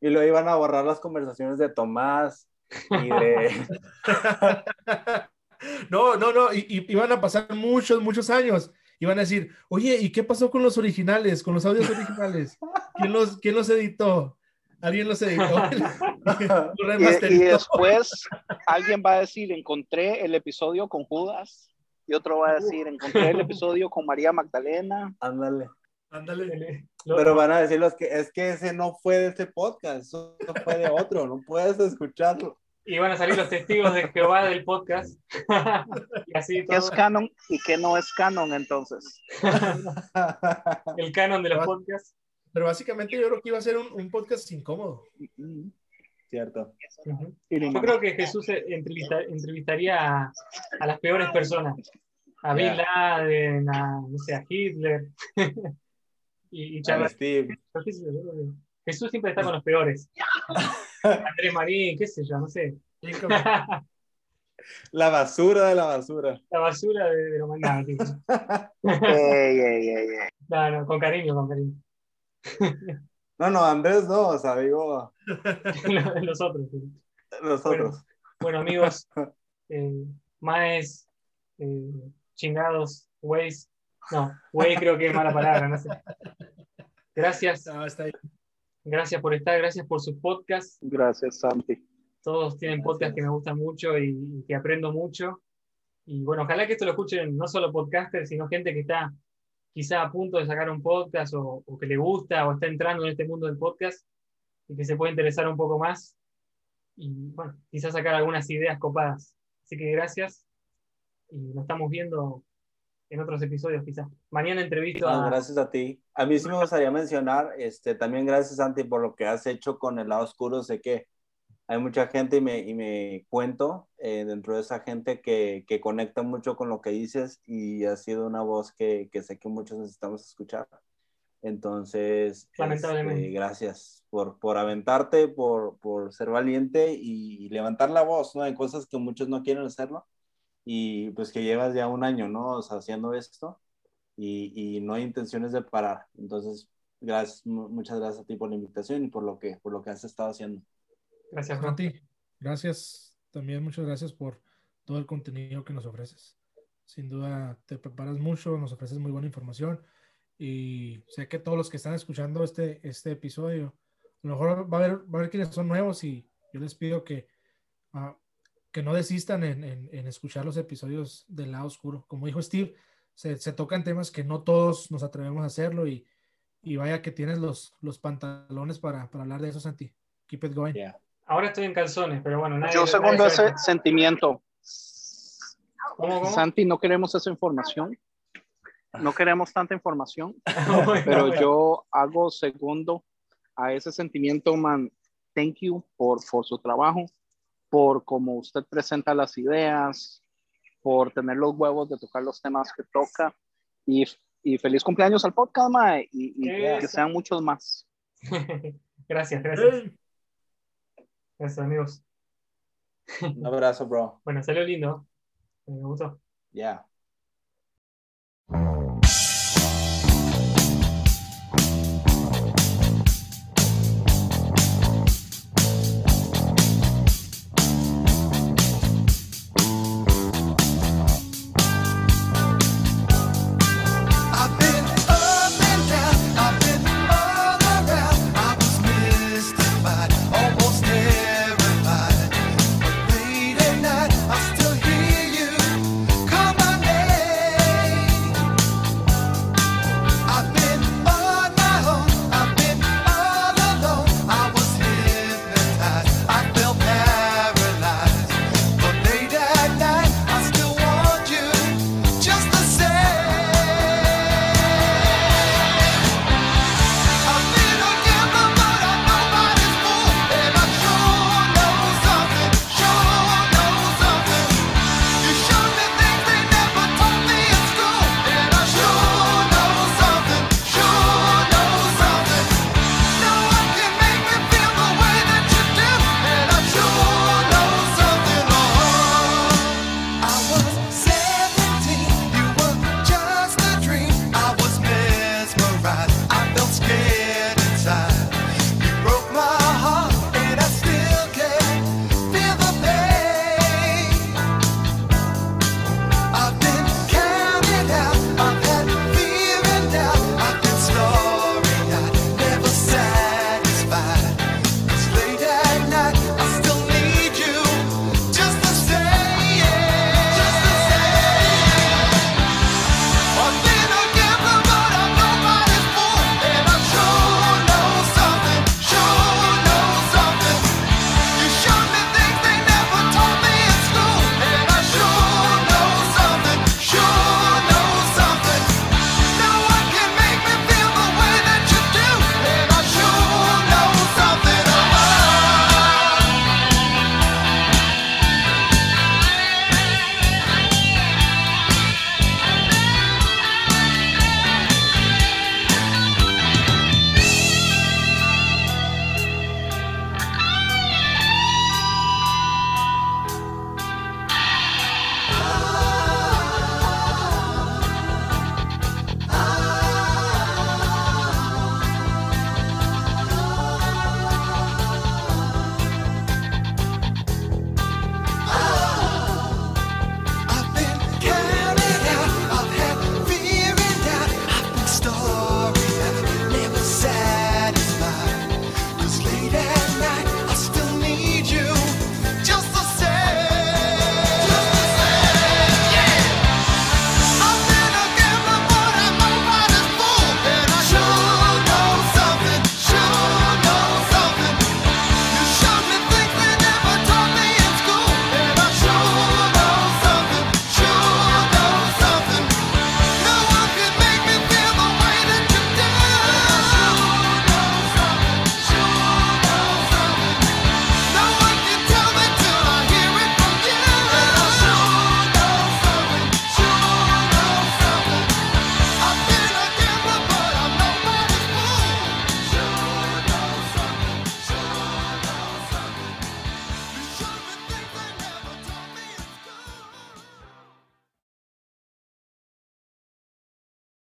Speaker 4: Y lo iban a borrar las conversaciones de Tomás y de...
Speaker 3: no, no, no, y, y, iban a pasar muchos, muchos años. Iban a decir, oye, ¿y qué pasó con los originales, con los audios originales? ¿Quién los, quién los editó? Alguien los editó.
Speaker 2: y, y, después alguien va a decir, encontré el episodio con Judas. Y otro va a decir, encontré el episodio con María Magdalena.
Speaker 4: Ándale.
Speaker 3: Ándale.
Speaker 4: Pero van a decir los que es que ese no fue de este podcast, eso fue de otro, no puedes escucharlo.
Speaker 1: Y van a salir los testigos de Jehová del podcast. y así
Speaker 2: ¿Qué es canon y qué no es canon entonces?
Speaker 1: El canon de los podcasts.
Speaker 3: Pero básicamente yo creo que iba a ser un, un podcast incómodo.
Speaker 4: Cierto.
Speaker 1: Uh -huh. Yo creo que Jesús entrevista, entrevistaría a, a, las peores personas. A Bin yeah. Laden, a, no sé, a Hitler. y, y
Speaker 4: a Steve.
Speaker 1: Jesús siempre está con los peores. Andrés Marín, qué sé yo, no sé.
Speaker 4: La basura de la basura.
Speaker 1: La basura de, de lo mañana.
Speaker 2: ey, ey, ey,
Speaker 1: no, no, con cariño, con cariño.
Speaker 4: No, no, Andrés no, o sea, digo.
Speaker 1: Los otros.
Speaker 4: Los
Speaker 1: bueno,
Speaker 4: otros.
Speaker 1: Bueno, amigos, eh, Maes, eh, chingados, Waze. No, Waze creo que es mala palabra, no sé. Gracias.
Speaker 3: No, está ahí.
Speaker 1: Gracias por estar, gracias por sus podcasts.
Speaker 2: Gracias, Santi.
Speaker 1: Todos tienen podcasts que me gustan mucho y, y, que aprendo mucho. Y bueno, ojalá que esto lo escuchen no solo podcasters, sino gente que está quizá a punto de sacar un podcast o, o, que le gusta o está entrando en este mundo del podcast y que se puede interesar un poco más y bueno, quizás sacar algunas ideas copadas. Así que gracias y nos estamos viendo en otros episodios quizás. Mañana entrevisto
Speaker 4: no,
Speaker 1: a...
Speaker 4: Gracias a ti. A mí sí me gustaría mencionar, este, también gracias Santi por lo que has hecho con el lado oscuro. Sé que hay mucha gente y me, y me cuento eh, dentro de esa gente que, que, conecta mucho con lo que dices y ha sido una voz que, que sé que muchos necesitamos escuchar. Entonces. Este, gracias por, por aventarte, por, por ser valiente y, levantar la voz, ¿no? Hay cosas que muchos no quieren hacerlo y pues que llevas ya un año, ¿no? O sea, haciendo esto y, y no hay intenciones de parar. Entonces, gracias, muchas gracias a ti por la invitación y por lo que, por lo que has estado haciendo.
Speaker 1: Gracias,
Speaker 3: Santi. Gracias. También muchas gracias por todo el contenido que nos ofreces. Sin duda te preparas mucho, nos ofreces muy buena información y sé que todos los que están escuchando este, este episodio, a lo mejor va a haber, va a haber quienes son nuevos y yo les pido que, uh, que no desistan en, en, en, escuchar los episodios del lado oscuro. Como dijo Steve, se, se tocan temas que no todos nos atrevemos a hacerlo y, y vaya que tienes los, los pantalones para, para hablar de eso, Santi. Keep it going.
Speaker 4: Yeah.
Speaker 1: Ahora estoy en calzones, pero bueno. Nadie,
Speaker 2: Yo segundo ese sentimiento.
Speaker 1: ¿Cómo, cómo?
Speaker 2: Santi, no queremos esa información. No queremos tanta información. pero yo hago segundo a ese sentimiento, man. Thank you por, por su trabajo, por cómo usted presenta las ideas, por tener los huevos de tocar los temas que toca. Y, y feliz cumpleaños al podcast, man. Y, y que sean muchos más.
Speaker 1: gracias, gracias. Gracias, amigos.
Speaker 4: Un abrazo, bro.
Speaker 1: Bueno, salió lindo. Me gustó.
Speaker 4: Ya. Yeah.